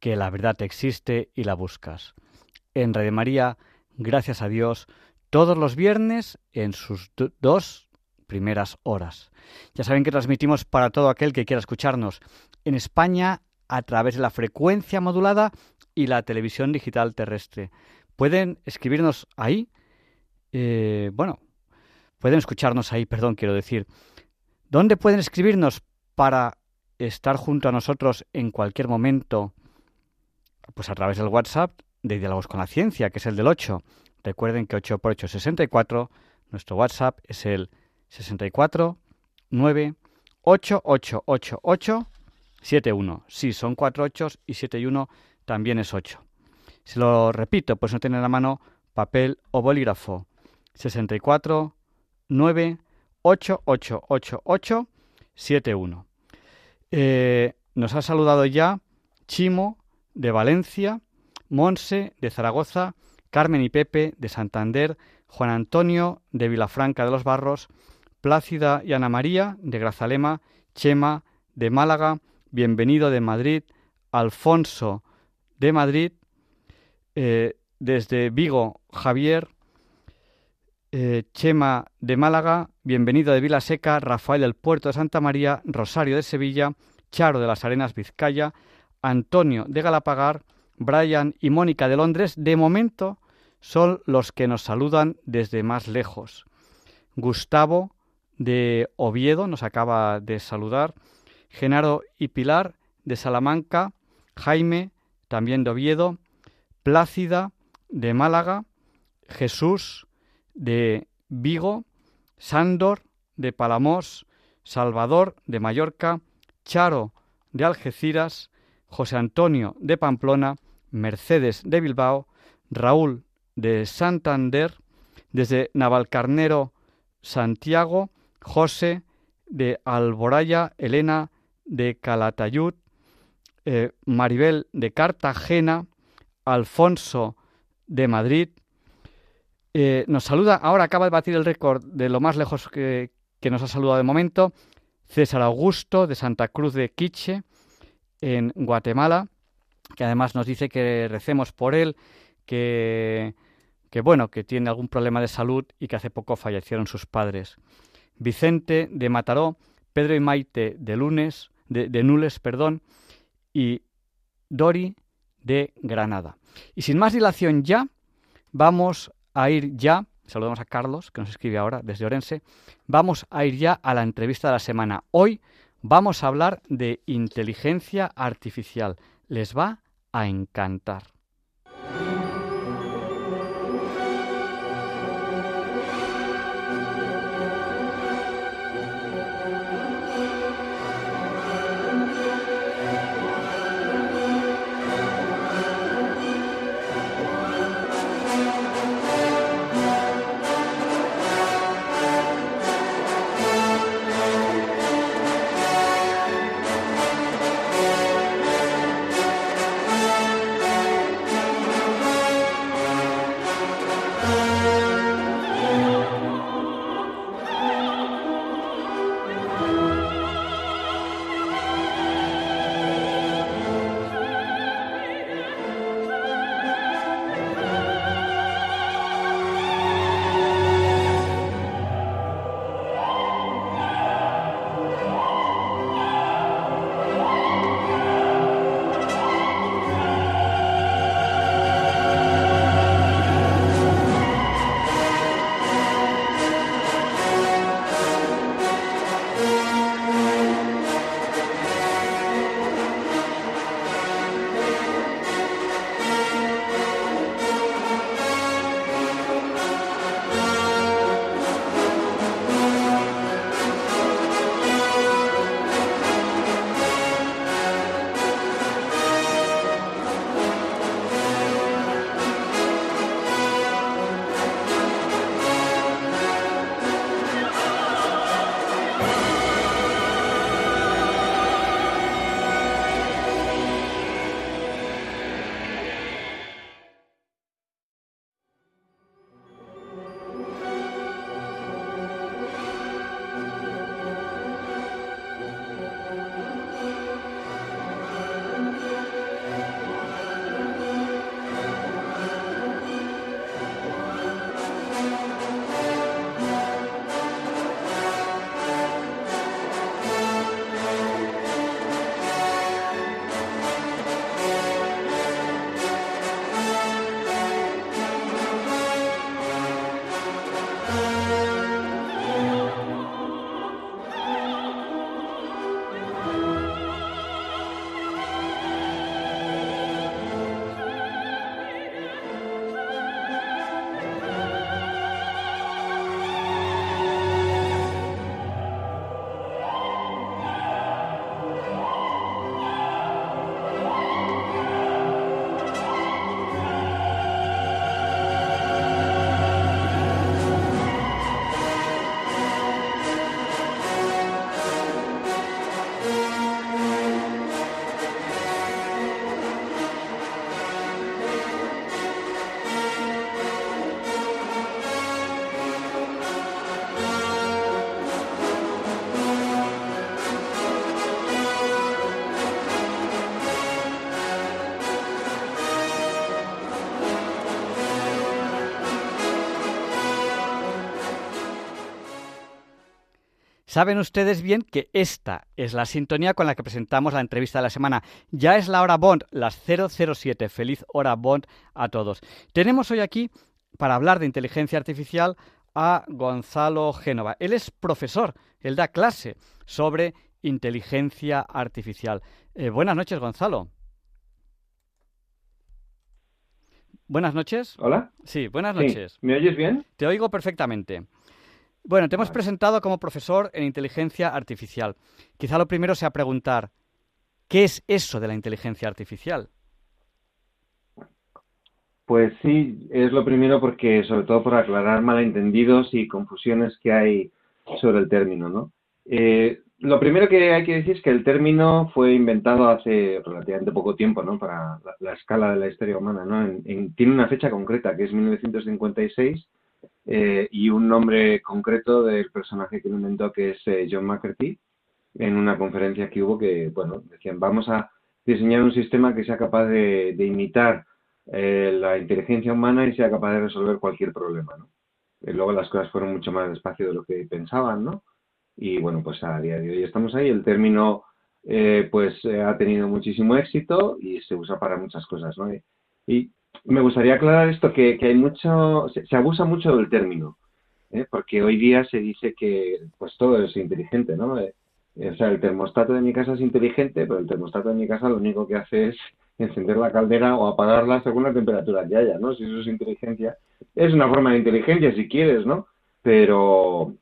que la verdad existe y la buscas. En Radio María, gracias a Dios, todos los viernes en sus dos primeras horas. Ya saben que transmitimos para todo aquel que quiera escucharnos en España a través de la frecuencia modulada y la televisión digital terrestre. Pueden escribirnos ahí. Eh, bueno, pueden escucharnos ahí, perdón, quiero decir. ¿Dónde pueden escribirnos para estar junto a nosotros en cualquier momento? Pues a través del WhatsApp de Diálogos con la Ciencia, que es el del 8. Recuerden que 8 por 8 es 64. Nuestro WhatsApp es el 64 9 8 8 8 8 7 1. Sí, son 4 8 y 7 y 1 también es 8. Si lo repito, pues no tienen a la mano papel o bolígrafo. 64 9 8 8 8 8 7 1. Eh, nos ha saludado ya Chimo de Valencia, Monse de Zaragoza, Carmen y Pepe de Santander, Juan Antonio de Vilafranca de los Barros, Plácida y Ana María de Grazalema, Chema de Málaga, Bienvenido de Madrid, Alfonso de Madrid, eh, desde Vigo Javier, eh, Chema de Málaga, Bienvenido de Vilaseca, Rafael del Puerto de Santa María, Rosario de Sevilla, Charo de las Arenas Vizcaya, Antonio de Galapagar, Brian y Mónica de Londres, de momento son los que nos saludan desde más lejos. Gustavo de Oviedo nos acaba de saludar, Genaro y Pilar de Salamanca, Jaime también de Oviedo, Plácida de Málaga, Jesús de Vigo, Sándor de Palamos, Salvador de Mallorca, Charo de Algeciras, José Antonio de Pamplona, Mercedes de Bilbao, Raúl de Santander, desde Navalcarnero, Santiago, José de Alboraya, Elena de Calatayud, eh, Maribel de Cartagena, Alfonso de Madrid. Eh, nos saluda, ahora acaba de batir el récord de lo más lejos que, que nos ha saludado de momento, César Augusto de Santa Cruz de Quiche, en Guatemala, que además nos dice que recemos por él, que, que bueno, que tiene algún problema de salud y que hace poco fallecieron sus padres. Vicente de Mataró, Pedro y Maite de Lunes, de, de Nules, perdón, y Dori de Granada. Y sin más dilación ya, vamos a ir ya, saludamos a Carlos, que nos escribe ahora desde Orense, vamos a ir ya a la entrevista de la semana. Hoy vamos a hablar de inteligencia artificial. Les va a encantar. Saben ustedes bien que esta es la sintonía con la que presentamos la entrevista de la semana. Ya es la hora Bond, las 007. Feliz hora Bond a todos. Tenemos hoy aquí, para hablar de inteligencia artificial, a Gonzalo Génova. Él es profesor, él da clase sobre inteligencia artificial. Eh, buenas noches, Gonzalo. Buenas noches. Hola. Sí, buenas noches. ¿Me oyes bien? Te oigo perfectamente. Bueno, te hemos presentado como profesor en inteligencia artificial. Quizá lo primero sea preguntar, ¿qué es eso de la inteligencia artificial? Pues sí, es lo primero porque, sobre todo por aclarar malentendidos y confusiones que hay sobre el término, ¿no? Eh, lo primero que hay que decir es que el término fue inventado hace relativamente poco tiempo, ¿no? Para la, escala de la historia humana, ¿no? tiene una fecha concreta, que es 1956, eh, y un nombre concreto del personaje que lo inventó, que es eh, John McCarthy, en una conferencia que hubo que, bueno, decían, vamos a diseñar un sistema que sea capaz de, imitar eh, la inteligencia humana y sea capaz de resolver cualquier problema, ¿no? luego las cosas fueron mucho más despacio de lo que pensaban, ¿no? y bueno, pues a día de hoy estamos ahí. El término eh, pues eh, ha tenido muchísimo éxito y se usa para muchas cosas, ¿no? Y, me gustaría aclarar esto, que, hay mucho, se, abusa mucho del término, ¿eh? porque hoy día se dice que pues todo es inteligente, ¿no? o sea, el termostato de mi casa es inteligente, pero el termostato de mi casa lo único que hace es encender la caldera o apagarla según la temperatura que haya, ¿no? Si eso es inteligencia, es una forma de inteligencia si quieres, ¿no? Pero,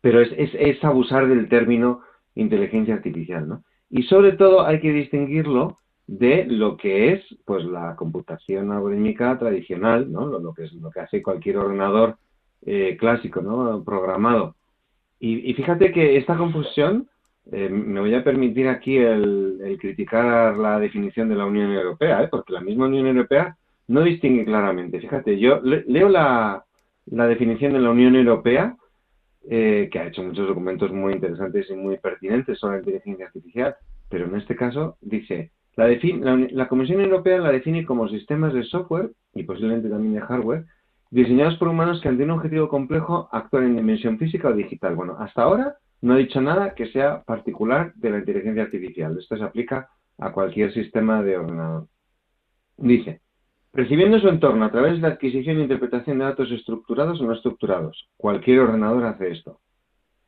pero es, es, abusar del término inteligencia artificial, ¿no? Y sobre todo hay que distinguirlo de lo que es pues la computación algorítmica tradicional, ¿no? Lo, que es lo que hace cualquier ordenador eh, clásico, ¿no? Programado. Y, fíjate que esta confusión, eh, me voy a permitir aquí el, criticar la definición de la Unión Europea, ¿eh? porque la misma Unión Europea no distingue claramente. Fíjate, yo leo la, la definición de la Unión Europea que ha hecho muchos documentos muy interesantes y muy pertinentes sobre la inteligencia artificial, pero en este caso dice, la, Comisión Europea la define como sistemas de software y posiblemente también de hardware diseñados por humanos que ante un objetivo complejo actúan en dimensión física o digital. Bueno, hasta ahora no ha dicho nada que sea particular de la inteligencia artificial. Esto se aplica a cualquier sistema de ordenador. Dice, Recibiendo su entorno a través de la adquisición e interpretación de datos estructurados o no estructurados. Cualquier ordenador hace esto.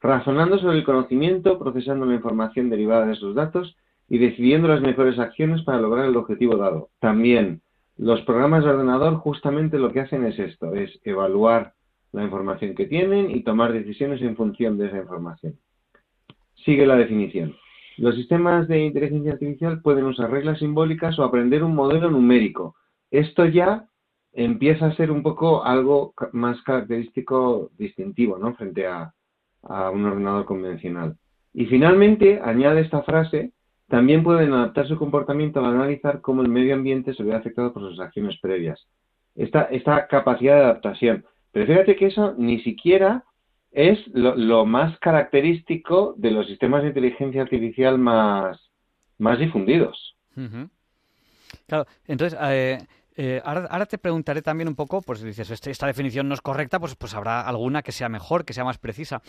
Razonando sobre el conocimiento, procesando la información derivada de esos datos y decidiendo las mejores acciones para lograr el objetivo dado. También, los programas de ordenador justamente lo que hacen es esto, es evaluar la información que tienen y tomar decisiones en función de esa información. Sigue la definición. Los sistemas de inteligencia artificial pueden usar reglas simbólicas o aprender un modelo numérico, esto ya empieza a ser un poco algo más característico, distintivo, ¿no? Frente a, un ordenador convencional. Y finalmente, añade esta frase, también pueden adaptar su comportamiento al analizar cómo el medio ambiente se ve afectado por sus acciones previas. Esta, esta capacidad de adaptación. Pero fíjate que eso ni siquiera es lo, más característico de los sistemas de inteligencia artificial más, más difundidos. Claro, entonces, eh, eh, ahora, te preguntaré también un poco, pues dices, este, esta definición no es correcta, pues, pues habrá alguna que sea mejor, que sea más precisa.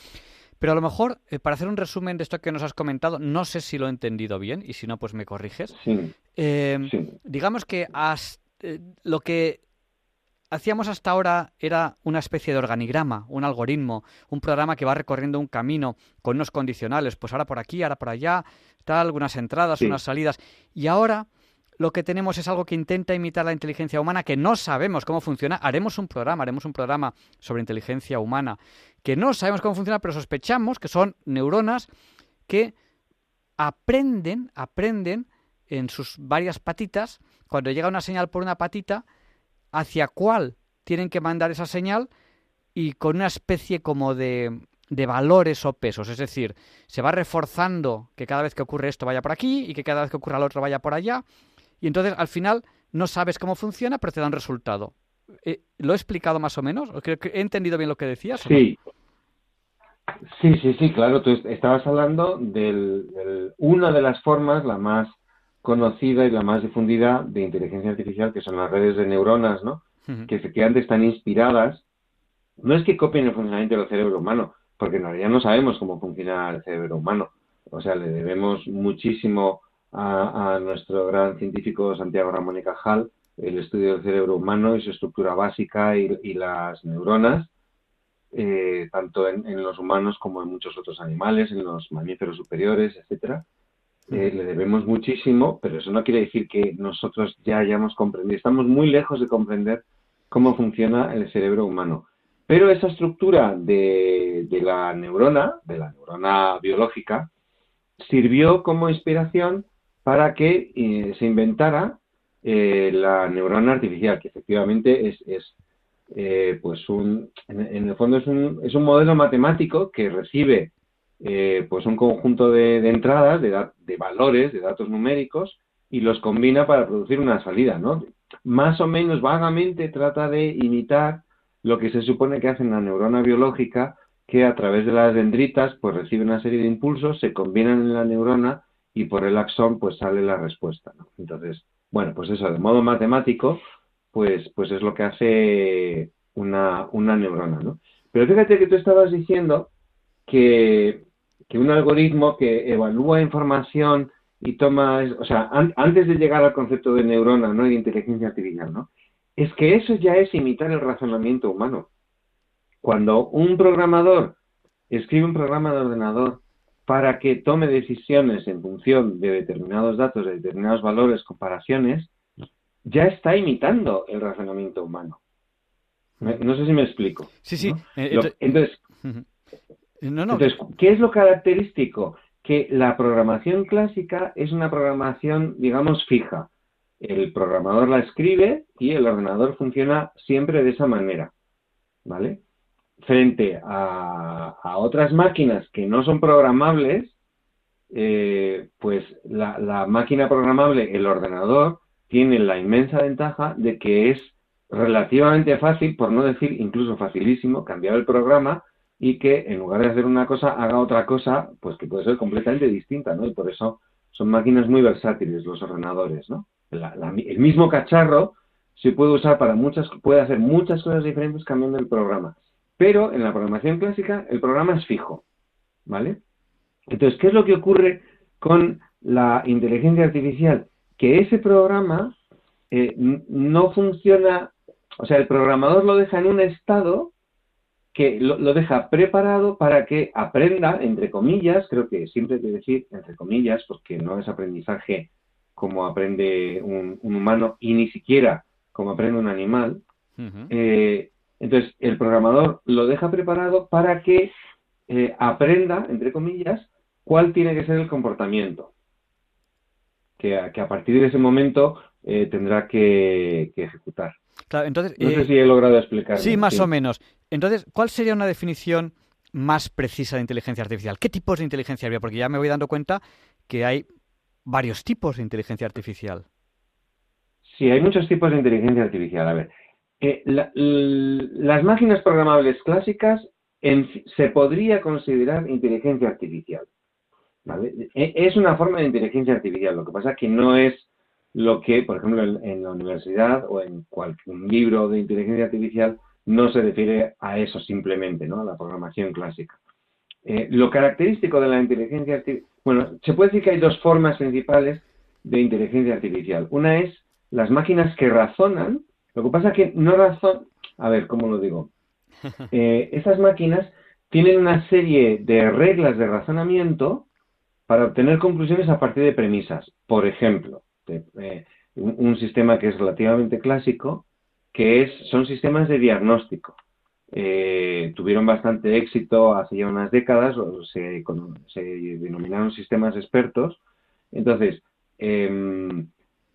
Pero a lo mejor, eh, para hacer un resumen de esto que nos has comentado, no sé si lo he entendido bien, y si no, pues me corriges. Em, digamos que eh, lo que hacíamos hasta ahora era una especie de organigrama, un algoritmo, un programa que va recorriendo un camino con unos condicionales, pues ahora por aquí, ahora por allá, tal, algunas entradas, unas salidas. Y ahora lo que tenemos es algo que intenta imitar la inteligencia humana, que no sabemos cómo funciona. Haremos un programa, haremos un programa sobre inteligencia humana, que no sabemos cómo funciona, pero sospechamos que son neuronas que aprenden, aprenden en sus varias patitas, cuando llega una señal por una patita, hacia cuál tienen que mandar esa señal y con una especie como de, de valores o pesos. Es decir, se va reforzando que cada vez que ocurre esto vaya por aquí y que cada vez que ocurra lo otro vaya por allá y entonces al final no sabes cómo funciona, pero te da un resultado. Eh, ¿Lo he explicado más o menos? Creo que he entendido bien lo que decías. Sí. Sí, sí, sí, claro. Tú estabas hablando de una de las formas, la más conocida y la más difundida de inteligencia artificial, que son las redes de neuronas, ¿no? Que efectivamente están inspiradas. No es que copien el funcionamiento del cerebro humano, porque en realidad no sabemos cómo funciona el cerebro humano. O sea, le debemos muchísimo a, nuestro gran científico Santiago Ramón y Cajal, el estudio del cerebro humano y su estructura básica y, las neuronas, eh, tanto en, los humanos como en muchos otros animales, en los mamíferos superiores, etcétera. Eh, le debemos muchísimo, pero eso no quiere decir que nosotros ya hayamos comprendido. Estamos muy lejos de comprender cómo funciona el cerebro humano. Pero esa estructura de, la neurona, de la neurona biológica, sirvió como inspiración para que eh, se inventara eh, la neurona artificial, que efectivamente es, eh, pues un, en, el fondo es un, es un modelo matemático que recibe pues un conjunto de, entradas, de, de, valores, de datos numéricos, y los combina para producir una salida, ¿no? Más o menos vagamente trata de imitar lo que se supone que hace una neurona biológica que a través de las dendritas pues recibe una serie de impulsos, se combinan en la neurona y por el axón pues sale la respuesta. Entonces, bueno, pues eso, de modo matemático, pues, pues es lo que hace una, una neurona, ¿no? Pero fíjate que tú estabas diciendo que, que un algoritmo que evalúa información y toma, o sea, antes de llegar al concepto de neurona, ¿no? Y de inteligencia artificial, ¿no? es que eso ya es imitar el razonamiento humano. Cuando un programador escribe un programa de ordenador para que tome decisiones en función de determinados datos, de determinados valores, comparaciones, ya está imitando el razonamiento humano. No sé si me explico. Sí, sí. Eh, entonces, entonces, ¿qué es lo característico? Que la programación clásica es una programación, digamos, fija el programador la escribe y el ordenador funciona siempre de esa manera, ¿vale? Frente a, otras máquinas que no son programables, eh, pues la, la, máquina programable, el ordenador, tiene la inmensa ventaja de que es relativamente fácil, por no decir incluso facilísimo, cambiar el programa y que en lugar de hacer una cosa haga otra cosa, pues que puede ser completamente distinta, ¿no? Y por eso son máquinas muy versátiles los ordenadores, ¿no? el mismo cacharro se puede usar para muchas, puede hacer muchas cosas diferentes cambiando el programa. Pero en la programación clásica el programa es fijo, ¿vale? Entonces, ¿qué es lo que ocurre con la inteligencia artificial? Que ese programa eh, no funciona, o sea, el programador lo deja en un estado que lo, lo, deja preparado para que aprenda, entre comillas, creo que siempre hay que decir entre comillas, porque no es aprendizaje como aprende un, humano y ni siquiera como aprende un animal. Eh, entonces, el programador lo deja preparado para que eh, aprenda, entre comillas, cuál tiene que ser el comportamiento. Que a, que a partir de ese momento eh, tendrá que, ejecutar. Claro, entonces, no sé si he logrado explicar. Sí, más o menos. Entonces, ¿cuál sería una definición más precisa de inteligencia artificial? ¿Qué tipos de inteligencia había? Porque ya me voy dando cuenta que hay varios tipos de inteligencia artificial. Sí, hay muchos tipos de inteligencia artificial. A ver, eh, las máquinas programables clásicas se podría considerar inteligencia artificial. E, es una forma de inteligencia artificial. Lo que pasa es que no es lo que, por ejemplo, en, la universidad o en cualquier libro de inteligencia artificial no se refiere a eso simplemente, ¿no? A la programación clásica. Eh, lo característico de la inteligencia artificial, bueno, se puede decir que hay dos formas principales de inteligencia artificial. Una es las máquinas que razonan, lo que pasa es que no razón, a ver, ¿cómo lo digo? Eh, estas máquinas tienen una serie de reglas de razonamiento para obtener conclusiones a partir de premisas. Por ejemplo, eh, un, sistema que es relativamente clásico, que es, son sistemas de diagnóstico. Eh, tuvieron bastante éxito hace ya unas décadas, o se, denominaron sistemas expertos. Entonces, em,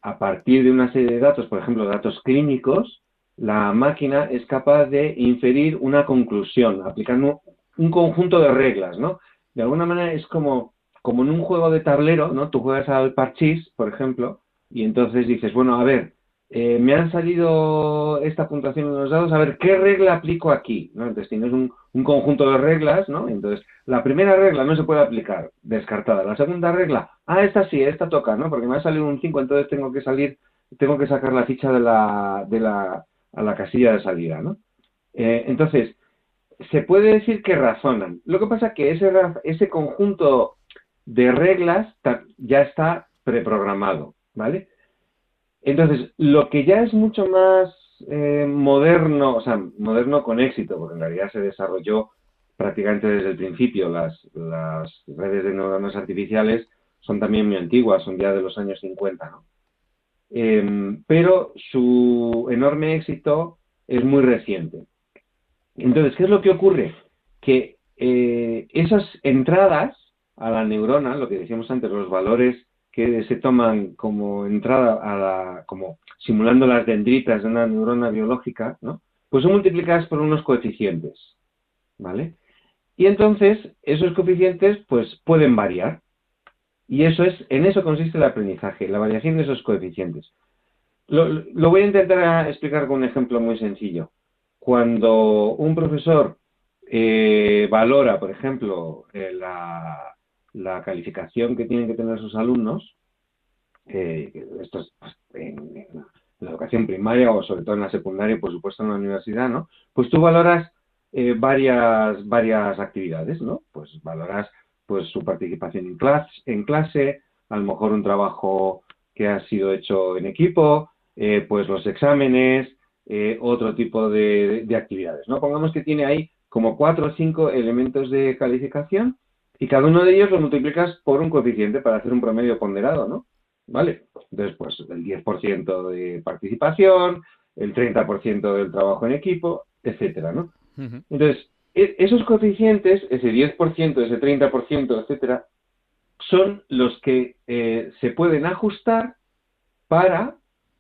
a partir de una serie de datos, por ejemplo, datos clínicos, la máquina es capaz de inferir una conclusión, aplicando un conjunto de reglas, ¿no? De alguna manera es como, como en un juego de tablero, ¿no? Tú juegas al parchís, por ejemplo, y entonces dices, bueno, a ver, eh, me han salido esta puntuación en los dados, a ver, ¿qué regla aplico aquí? ¿no? Entonces tienes un, conjunto de reglas, ¿no? Entonces, la primera regla no se puede aplicar, descartada. La segunda regla, ah, esta sí, esta toca, ¿no? Porque me ha salido un 5, entonces tengo que salir, tengo que sacar la ficha de la, de la, a la casilla de salida, ¿no? Eh, entonces, se puede decir que razonan. Lo que pasa es que ese, ese conjunto de reglas ya está preprogramado, ¿vale? Entonces, lo que ya es mucho más eh, moderno, o sea, moderno con éxito, porque en realidad se desarrolló prácticamente desde el principio, las, redes de neuronas artificiales son también muy antiguas, son ya de los años 50, ¿no? Em, pero su enorme éxito es muy reciente. Entonces, ¿qué es lo que ocurre? Que eh, esas entradas a la neurona, lo que decíamos antes, los valores que se toman como entrada a la, como simulando las dendritas de una neurona biológica, ¿no? Pues son multiplicadas por unos coeficientes, ¿vale? Y entonces esos coeficientes pues pueden variar. Y eso es, en eso consiste el aprendizaje, la variación de esos coeficientes. Lo, voy a intentar explicar con un ejemplo muy sencillo. Cuando un profesor eh, valora, por ejemplo, eh, la, la calificación que tienen que tener sus alumnos, eh, esto es pues, en, la educación primaria o sobre todo en la secundaria por supuesto en la universidad, ¿no? Pues tú valoras eh, varias, varias actividades, ¿no? Pues valoras pues su participación en clase, en clase, a lo mejor un trabajo que ha sido hecho en equipo, eh, pues los exámenes, otro tipo de, de, actividades, ¿no? Pongamos que tiene ahí como cuatro o cinco elementos de calificación y cada uno de ellos lo multiplicas por un coeficiente para hacer un promedio ponderado, ¿no? ¿Vale? Entonces, pues el 10% de participación, el 30% del trabajo en equipo, etcétera, ¿no? Entonces, e, esos coeficientes, ese 10%, ese 30%, etcétera, son los que eh, se pueden ajustar para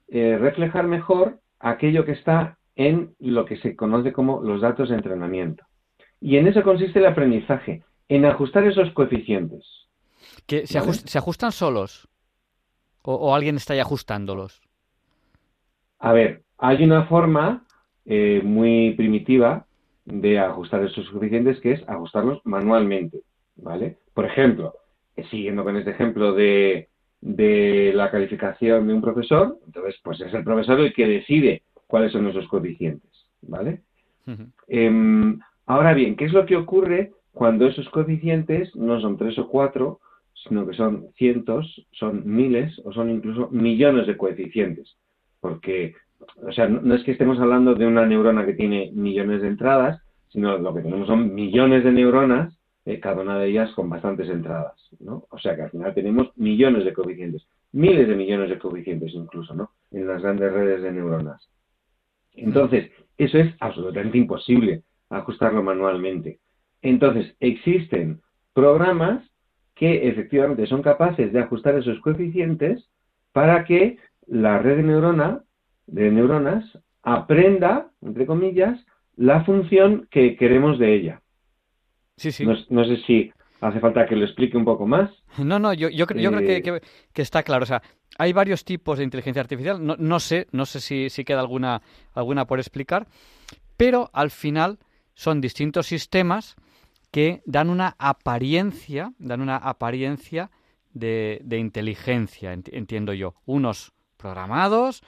eh, reflejar mejor aquello que está en lo que se conoce como los datos de entrenamiento. Y en eso consiste el aprendizaje, en ajustar esos coeficientes. ¿Que se, ajustan solos? O, alguien está ahí ajustándolos? A ver, hay una forma eh, muy primitiva de ajustar esos coeficientes que es ajustarlos manualmente, ¿vale? Por ejemplo, siguiendo con este ejemplo de, la calificación de un profesor, entonces pues es el profesor el que decide cuáles son esos coeficientes, ¿vale? Em, ahora bien, ¿qué es lo que ocurre cuando esos coeficientes no son tres o cuatro, sino que son cientos, son miles o son incluso millones de coeficientes. Porque, o sea, no, es que estemos hablando de una neurona que tiene millones de entradas, sino lo que tenemos son millones de neuronas, eh, cada una de ellas con bastantes entradas, ¿no? O sea que al final tenemos millones de coeficientes, miles de millones de coeficientes incluso, ¿no? En las grandes redes de neuronas. Entonces, eso es absolutamente imposible ajustarlo manualmente. Entonces, existen programas que efectivamente son capaces de ajustar esos coeficientes para que la red de neurona de neuronas aprenda, entre comillas, la función que queremos de ella. Sí, sí. No, sé si hace falta que lo explique un poco más. No, no, yo, yo, creo que, eh, que, está claro. O sea, hay varios tipos de inteligencia artificial. No, no sé, no sé si, si queda alguna, alguna por explicar, pero al final son distintos sistemas que dan una apariencia, dan una apariencia de, inteligencia, entiendo yo. Unos programados,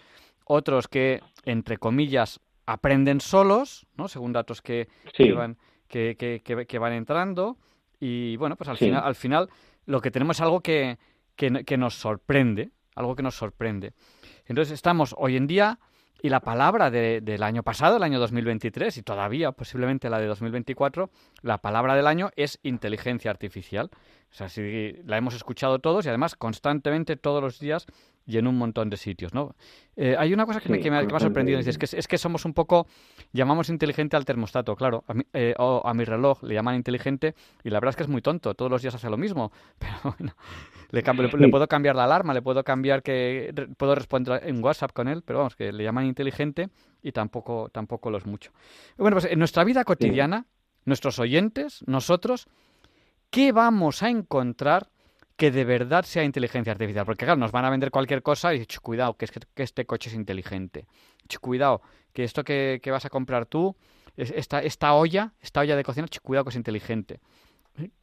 otros que, entre comillas, aprenden solos, ¿no? Según datos que, van, que, van entrando. Y bueno, pues al, final, al final lo que tenemos es algo que, que nos sorprende, algo que nos sorprende. Entonces estamos hoy en día y la palabra del año pasado, el año 2023, y todavía posiblemente la de 2024, la palabra del año es inteligencia artificial. O sea, si la hemos escuchado todos y además constantemente todos los días y en un montón de sitios, ¿no? Eh, hay una cosa que, me, ha, sorprendido, es que, es que somos un poco, llamamos inteligente al termostato, claro, a mi, eh, o a mi reloj le llaman inteligente y la verdad es que es muy tonto, todos los días hace lo mismo, pero bueno, le, le, puedo cambiar la alarma, le puedo cambiar que puedo responder en WhatsApp con él, pero vamos, que le llaman inteligente y tampoco, tampoco lo es mucho. Bueno, pues en nuestra vida cotidiana, nuestros oyentes, nosotros, ¿qué vamos a encontrar que de verdad sea inteligencia artificial. Porque claro, nos van a vender cualquier cosa y cuidado, que, es que, este coche es inteligente. cuidado, que esto que, vas a comprar tú, esta, esta olla, esta olla de cocina, cuidado que es inteligente.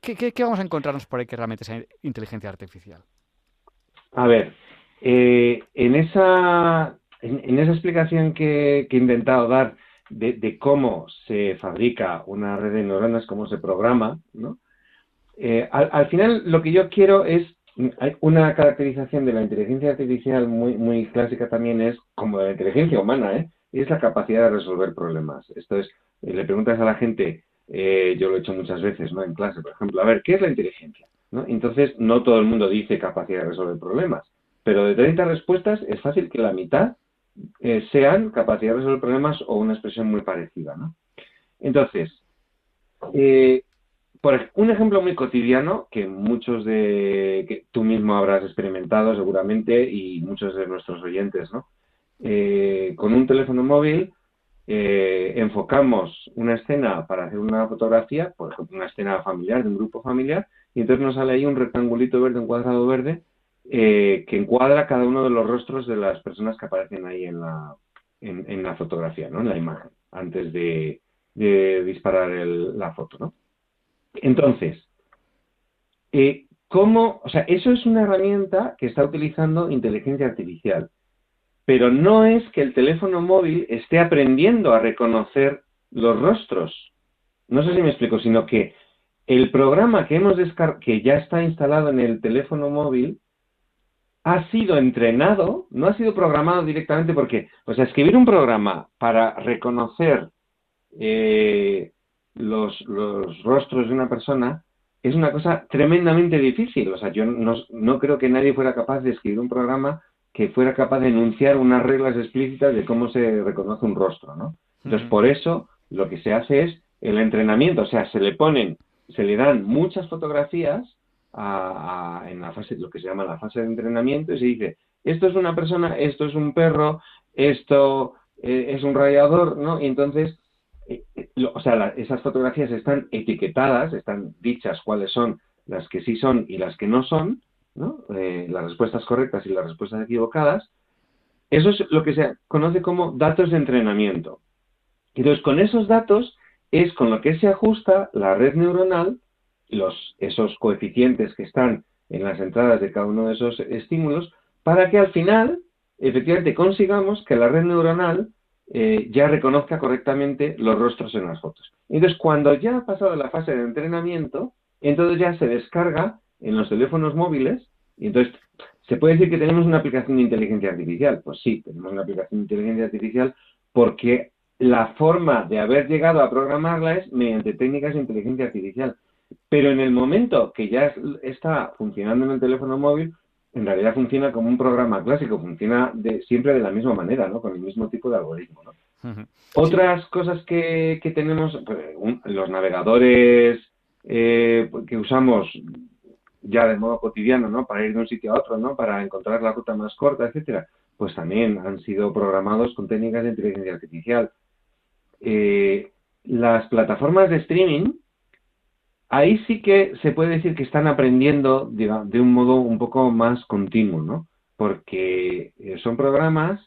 ¿Qué, vamos a encontrarnos por ahí que realmente sea inteligencia artificial? A ver, eh, en, esa, en, esa explicación que, he intentado dar de, cómo se fabrica una red de neuronas, cómo se programa, ¿no? Eh, al, final lo que yo quiero es una caracterización de la inteligencia artificial muy, muy clásica también es como de la inteligencia humana, ¿eh? es la capacidad de resolver problemas. Esto es, eh, le preguntas a la gente, eh, yo lo he hecho muchas veces, ¿no? En clase, por ejemplo, a ver, ¿qué es la inteligencia? Entonces, no todo el mundo dice capacidad de resolver problemas, pero de 30 respuestas es fácil que la mitad eh, sean capacidad de resolver problemas o una expresión muy parecida, ¿no? Entonces, eh, por un ejemplo muy cotidiano que muchos de que tú mismo habrás experimentado seguramente y muchos de nuestros oyentes, ¿no? Eh, con un teléfono móvil enfocamos una escena para hacer una fotografía, por ejemplo, una escena familiar de un grupo familiar, y entonces nos sale ahí un rectangulito verde, un cuadrado verde, eh, que encuadra cada uno de los rostros de las personas que aparecen ahí en la, en, la fotografía, ¿no? En la imagen, antes de, disparar la foto, ¿no? Entonces, eh, ¿cómo? O sea, eso es una herramienta que está utilizando inteligencia artificial, pero no es que el teléfono móvil esté aprendiendo a reconocer los rostros. No sé si me explico, sino que el programa que hemos que ya está instalado en el teléfono móvil ha sido entrenado, no ha sido programado directamente porque, o sea, escribir un programa para reconocer eh, los, rostros de una persona es una cosa tremendamente difícil. O sea, yo no, creo que nadie fuera capaz de escribir un programa que fuera capaz de enunciar unas reglas explícitas de cómo se reconoce un rostro, ¿no? Entonces, por eso lo que se hace es el entrenamiento, o sea, se le ponen, se le dan muchas fotografías en la fase, lo que se llama la fase de entrenamiento y se dice, esto es una persona, esto es un perro, esto eh, es un radiador, ¿no? Y entonces, eh, eh, o sea, esas fotografías están etiquetadas, están dichas cuáles son las que sí son y las que no son, ¿no? las respuestas correctas y las respuestas equivocadas. Eso es lo que se conoce como datos de entrenamiento. Entonces, con esos datos es con lo que se ajusta la red neuronal los, esos coeficientes que están en las entradas de cada uno de esos estímulos para que al final efectivamente consigamos que la red neuronal eh, ya reconozca correctamente los rostros en las fotos. Entonces, cuando ya ha pasado la fase de entrenamiento, entonces ya se descarga en los teléfonos móviles y entonces se puede decir que tenemos una aplicación de inteligencia artificial. Pues sí, tenemos una aplicación de inteligencia artificial porque la forma de haber llegado a programarla es mediante técnicas de inteligencia artificial. Pero en el momento que ya está funcionando en el teléfono móvil, en realidad funciona como un programa clásico, funciona de, siempre de la misma manera, ¿no? Con el mismo tipo de algoritmo, ¿no? Otras cosas que, tenemos, pues, los navegadores eh, que usamos ya de modo cotidiano, ¿no? Para ir de un sitio a otro, ¿no? Para encontrar la ruta más corta, etcétera, pues también han sido programados con técnicas de inteligencia artificial. Eh, las plataformas de streaming ahí sí que se puede decir que están aprendiendo de un modo un poco más continuo, ¿no? Porque eh, son programas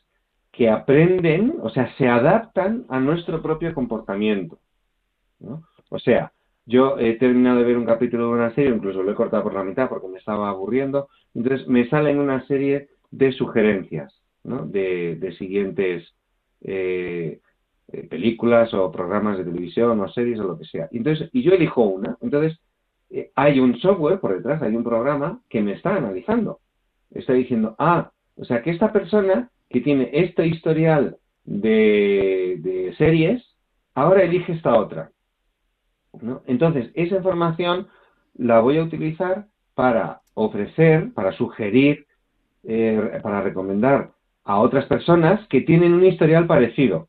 que aprenden, o sea, se adaptan a nuestro propio comportamiento, ¿no? O sea, yo he terminado de ver un capítulo de una serie, incluso lo he cortado por la mitad porque me estaba aburriendo, entonces me salen una serie de sugerencias, ¿no? De, siguientes eh, eh, películas o programas de televisión o series o lo que sea. Entonces, y yo elijo una. Entonces, eh, hay un software por detrás, hay un programa que me está analizando. Está diciendo, ah, o sea que esta persona que tiene este historial de, series, ahora elige esta otra. Entonces, esa información la voy a utilizar para ofrecer, para sugerir, eh, para recomendar a otras personas que tienen un historial parecido.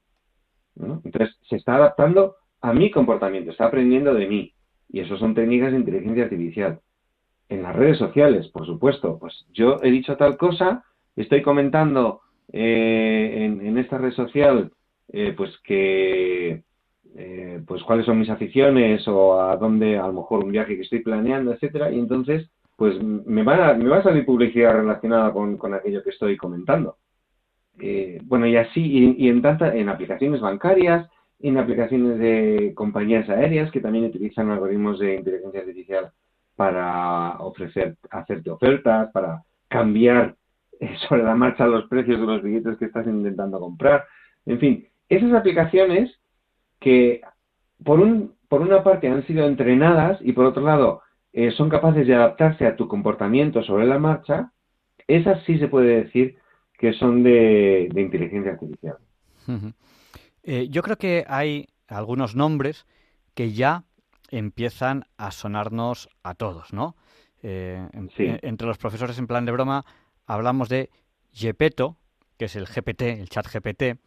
Entonces, se está adaptando a mi comportamiento, está aprendiendo de mí. Y eso son técnicas de inteligencia artificial. En las redes sociales, por supuesto, pues yo he dicho tal cosa, estoy comentando eh, en, esta red social, eh, pues que, eh, pues cuáles son mis aficiones o a dónde, a lo mejor un viaje que estoy planeando, etcétera, y entonces, pues me va a, me va a salir publicidad relacionada con, con aquello que estoy comentando. Eh, bueno, y así, y, en, tanta, en aplicaciones bancarias, en aplicaciones de compañías aéreas que también utilizan algoritmos de inteligencia artificial para ofrecer, hacerte ofertas, para cambiar eh, sobre la marcha los precios de los billetes que estás intentando comprar. En fin, esas aplicaciones que por, un, por una parte han sido entrenadas y por otro lado eh, son capaces de adaptarse a tu comportamiento sobre la marcha, esas sí se puede decir que son de, inteligencia artificial. Eh, yo creo que hay algunos nombres que ya empiezan a sonarnos a todos, ¿no? Eh, entre los profesores en plan de broma hablamos de Gepetto, que es el GPT, el chat GPT,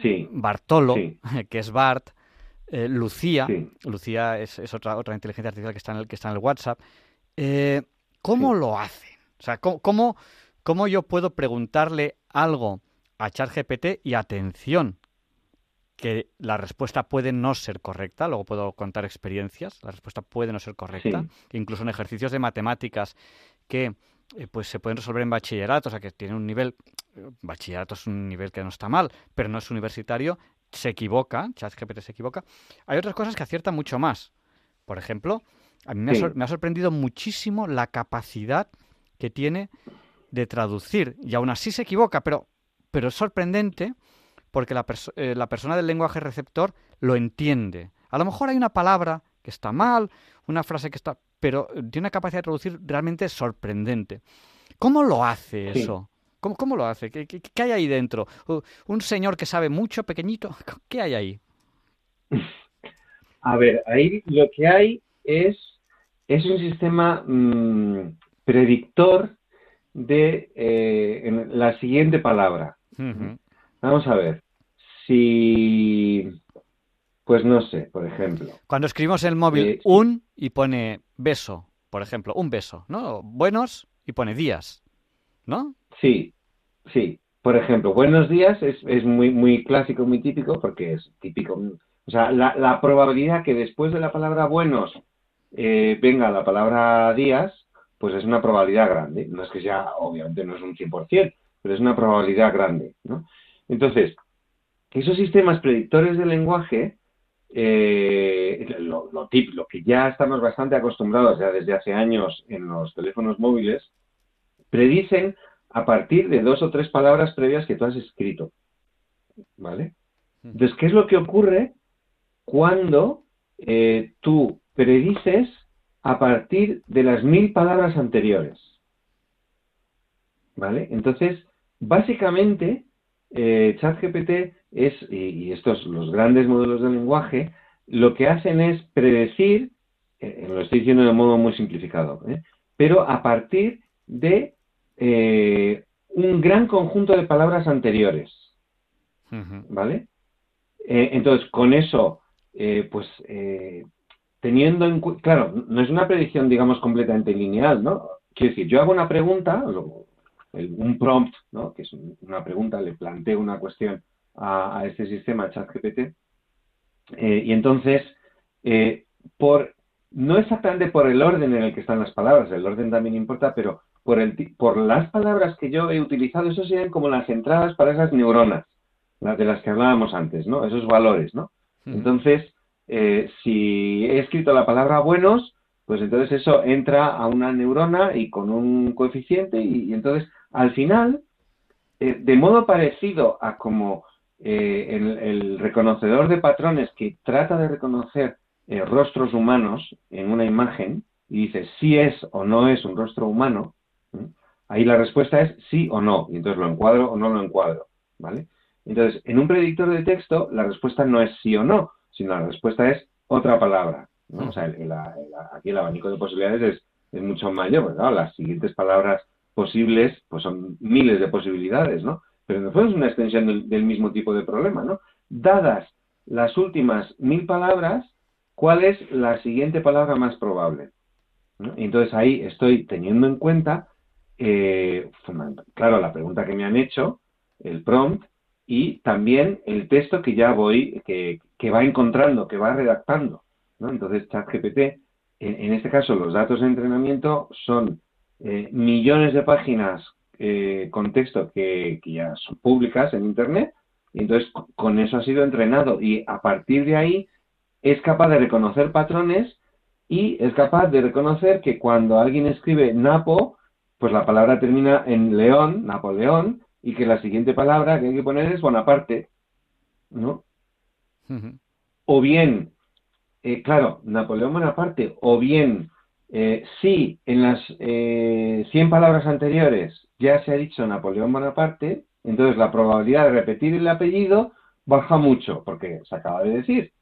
sí. Bartolo, que es Bart, eh, Lucía, Lucía es, otra, otra inteligencia artificial que está en el, que está en el WhatsApp. Eh, ¿Cómo lo hacen? O sea, ¿cómo, ¿cómo, yo puedo preguntarle algo a ChatGPT y atención, que la respuesta puede no ser correcta, luego puedo contar experiencias, la respuesta puede no ser correcta, incluso en ejercicios de matemáticas que eh, pues se pueden resolver en bachillerato, o sea que tiene un nivel, bachillerato es un nivel que no está mal, pero no es universitario, se equivoca, ChatGPT se equivoca. Hay otras cosas que aciertan mucho más. Por ejemplo, a mí me, ha, sorprendido muchísimo la capacidad que tiene de traducir. Y aún así se equivoca, pero, pero es sorprendente porque la, eh, la persona del lenguaje receptor lo entiende. A lo mejor hay una palabra que está mal, una frase que está... pero tiene una capacidad de traducir realmente sorprendente. ¿Cómo lo hace eso? ¿Cómo, lo hace? ¿Qué, hay ahí dentro? ¿Un señor que sabe mucho, pequeñito? ¿Qué hay ahí? A ver, ahí lo que hay es, es un sistema mm, predictor de eh, la siguiente palabra. Vamos a ver. Si, pues no sé, por ejemplo. Cuando escribimos en el móvil eh, un y pone beso, por ejemplo, un beso, ¿no? Buenos y pone días, ¿no? Sí, sí. Por ejemplo, buenos días es, muy, muy clásico, muy típico, porque es típico. O sea, la, probabilidad que después de la palabra buenos eh, venga la palabra días, pues es una probabilidad grande. No es que sea, obviamente no es un 100%, pero es una probabilidad grande, ¿no? Entonces, esos sistemas predictores del lenguaje, eh, lo, lo, lo que ya estamos bastante acostumbrados ya desde hace años en los teléfonos móviles, predicen a partir de dos o tres palabras previas que tú has escrito. ¿Vale? Entonces, ¿qué es lo que ocurre cuando eh, tú predices a partir de las mil palabras anteriores? ¿Vale? Entonces, básicamente, eh, ChatGPT es, y, estos, los grandes modelos de lenguaje, lo que hacen es predecir, eh, lo estoy diciendo de modo muy simplificado, pero a partir de eh, un gran conjunto de palabras anteriores. ¿Vale? Eh, entonces, con eso, eh, pues, teniendo en cuenta, claro, no es una predicción, digamos, completamente lineal, ¿no? Quiero decir, yo hago una pregunta, un prompt, ¿no? Que es una pregunta, le planteo una cuestión a, a este sistema ChatGPT, y entonces, por, no exactamente por el orden en el que están las palabras, el orden también importa, pero por, el, por las palabras que yo he utilizado, eso serían como las entradas para esas neuronas, las de las que hablábamos antes, ¿no? Esos valores, ¿no? Entonces, eh, si he escrito la palabra buenos, pues entonces eso entra a una neurona y con un coeficiente y, entonces al final, eh, de modo parecido a como eh, el, reconocedor de patrones que trata de reconocer rostros humanos en una imagen y dice si es o no es un rostro humano, Ahí la respuesta es sí o no, y entonces lo encuadro o no lo encuadro, ¿vale? Entonces, en un predictor de texto, la respuesta no es sí o no, sino la respuesta es otra palabra. O sea, aquí el abanico de posibilidades es, mucho mayor, ¿verdad? Las siguientes palabras posibles, pues son miles de posibilidades, ¿no? Pero en el fondo es una extensión del, mismo tipo de problema, ¿no? Dadas las últimas mil palabras, ¿cuál es la siguiente palabra más probable? entonces ahí estoy teniendo en cuenta eh, claro, la pregunta que me han hecho, el prompt, y también el texto que ya voy, que, va encontrando, que va redactando. Entonces, ChatGPT, en, en, este caso, los datos de entrenamiento son eh, millones de páginas eh, con texto que, que, ya son públicas en Internet, y entonces con eso ha sido entrenado, y a partir de ahí es capaz de reconocer patrones y es capaz de reconocer que cuando alguien escribe Napo, pues la palabra termina en León, Napoleón, y que la siguiente palabra que hay que poner es Bonaparte, ¿no? o bien, eh, claro, Napoleón Bonaparte, o bien, eh, si en las eh, 100 palabras anteriores ya se ha dicho Napoleón Bonaparte, entonces la probabilidad de repetir el apellido baja mucho, porque se acaba de decir,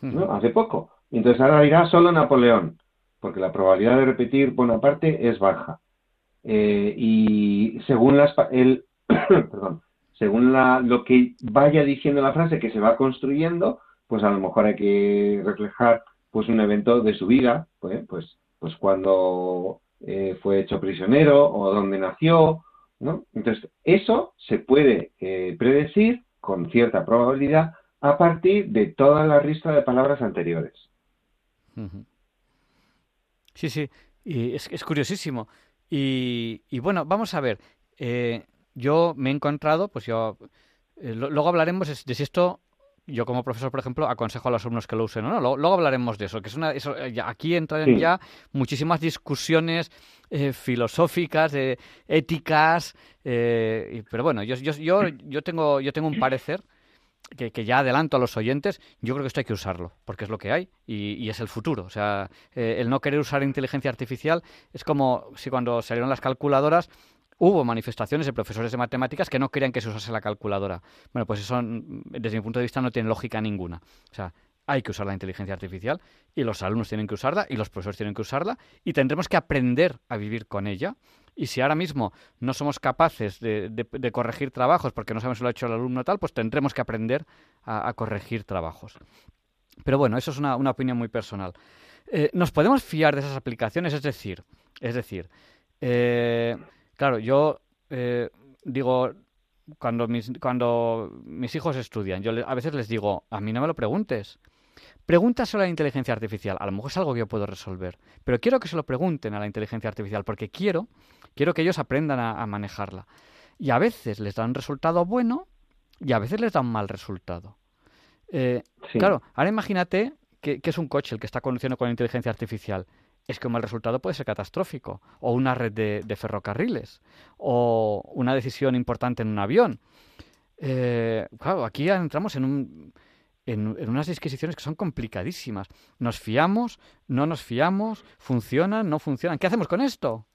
¿no? Hace poco. Entonces ahora dirá solo Napoleón, porque la probabilidad de repetir Bonaparte es baja. Eh, y según las, el, según la, lo que vaya diciendo la frase que se va construyendo, pues a lo mejor hay que reflejar pues un evento de su vida, pues, pues, pues cuando eh, fue hecho prisionero o dónde nació, ¿no? Entonces, eso se puede eh, predecir con cierta probabilidad a partir de toda la lista de palabras anteriores. Sí, sí, y es, es curiosísimo. Y, y, bueno, vamos a ver. Eh, yo me he encontrado, pues yo. Eh, luego hablaremos de si esto yo como profesor, por ejemplo, aconsejo a los alumnos que lo usen. ¿no? Luego, hablaremos de eso, que es una, eso, eh, aquí entran ya muchísimas discusiones eh, filosóficas, eh, éticas, pero bueno, yo, yo, yo, yo, tengo, yo tengo un parecer que, ya adelanto a los oyentes, yo creo que esto hay que usarlo, porque es lo que hay y, es el futuro. O sea, el no querer usar inteligencia artificial es como si cuando salieron las calculadoras hubo manifestaciones de profesores de matemáticas que no querían que se usase la calculadora. Bueno, pues eso, desde mi punto de vista, no tiene lógica ninguna. O sea, hay que usar la inteligencia artificial y los alumnos tienen que usarla y los profesores tienen que usarla y tendremos que aprender a vivir con ella. Y si ahora mismo no somos capaces de, corregir trabajos porque no sabemos si lo ha hecho el alumno tal, pues tendremos que aprender a, corregir trabajos. Pero bueno, eso es una, opinión muy personal. Eh, ¿Nos podemos fiar de esas aplicaciones? Es decir, es decir, eh, Claro, yo eh, digo, cuando mis, cuando mis hijos estudian, yo a veces les digo, a mí no me lo preguntes. Pregunta sobre la inteligencia artificial. A lo mejor es algo que yo puedo resolver. Pero quiero que se lo pregunten a la inteligencia artificial porque quiero, quiero que ellos aprendan a, manejarla. Y a veces les da un resultado bueno y a veces les da un mal resultado. Eh, claro, ahora imagínate que, que, es un coche el que está conduciendo con inteligencia artificial es que el resultado puede ser catastrófico, o una red de, ferrocarriles, o una decisión importante en un avión. Eh, claro, aquí entramos en, un, en, unas disquisiciones que son complicadísimas. ¿Nos fiamos? ¿No nos fiamos? ¿Funcionan? ¿No funcionan? ¿Qué hacemos con esto?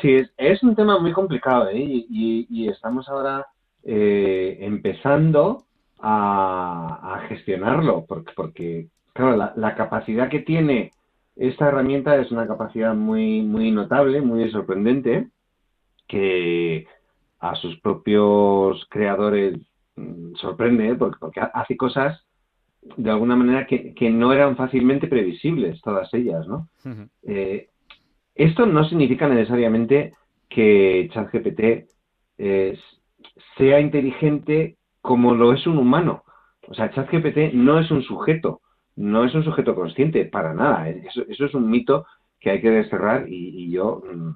Sí, es, un tema muy complicado ¿eh? y, estamos ahora eh, empezando a, gestionarlo, porque, porque claro, la, capacidad que tiene esta herramienta es una capacidad muy, muy notable, muy sorprendente, que a sus propios creadores mm, sorprende, ¿eh? porque, hace cosas de alguna manera que, no eran fácilmente previsibles, todas ellas, ¿no? Eh, esto no significa necesariamente que ChatGPT eh, sea inteligente como lo es un humano. O sea, ChatGPT no es un sujeto no es un sujeto consciente, para nada. Eso, es un mito que hay que desterrar y, yo mm,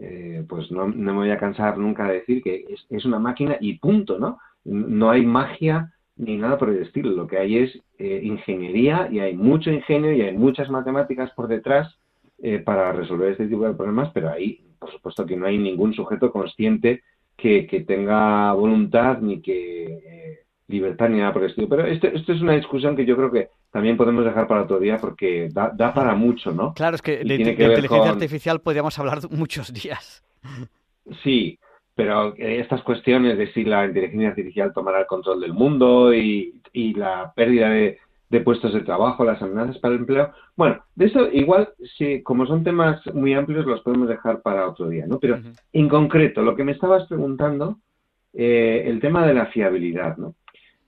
eh, pues no, me voy a cansar nunca de decir que es, una máquina y punto, ¿no? No hay magia ni nada por el estilo. Lo que hay es eh, ingeniería y hay mucho ingenio y hay muchas matemáticas por detrás para resolver este tipo de problemas, pero ahí, por supuesto, que no hay ningún sujeto consciente que, que tenga voluntad ni que libertad ni nada por el estilo. Pero esto, esto es una discusión que yo creo que también podemos dejar para otro día porque da, da para mucho, ¿no? Claro, es que de, inteligencia artificial podríamos hablar muchos días. Sí, pero estas cuestiones de si la inteligencia artificial tomará el control del mundo y, y la pérdida de, de, puestos de trabajo, las amenazas para el empleo, bueno, de eso igual, sí, como son temas muy amplios, los podemos dejar para otro día, ¿no? Pero en concreto, lo que me estabas preguntando, eh, el tema de la fiabilidad, ¿no?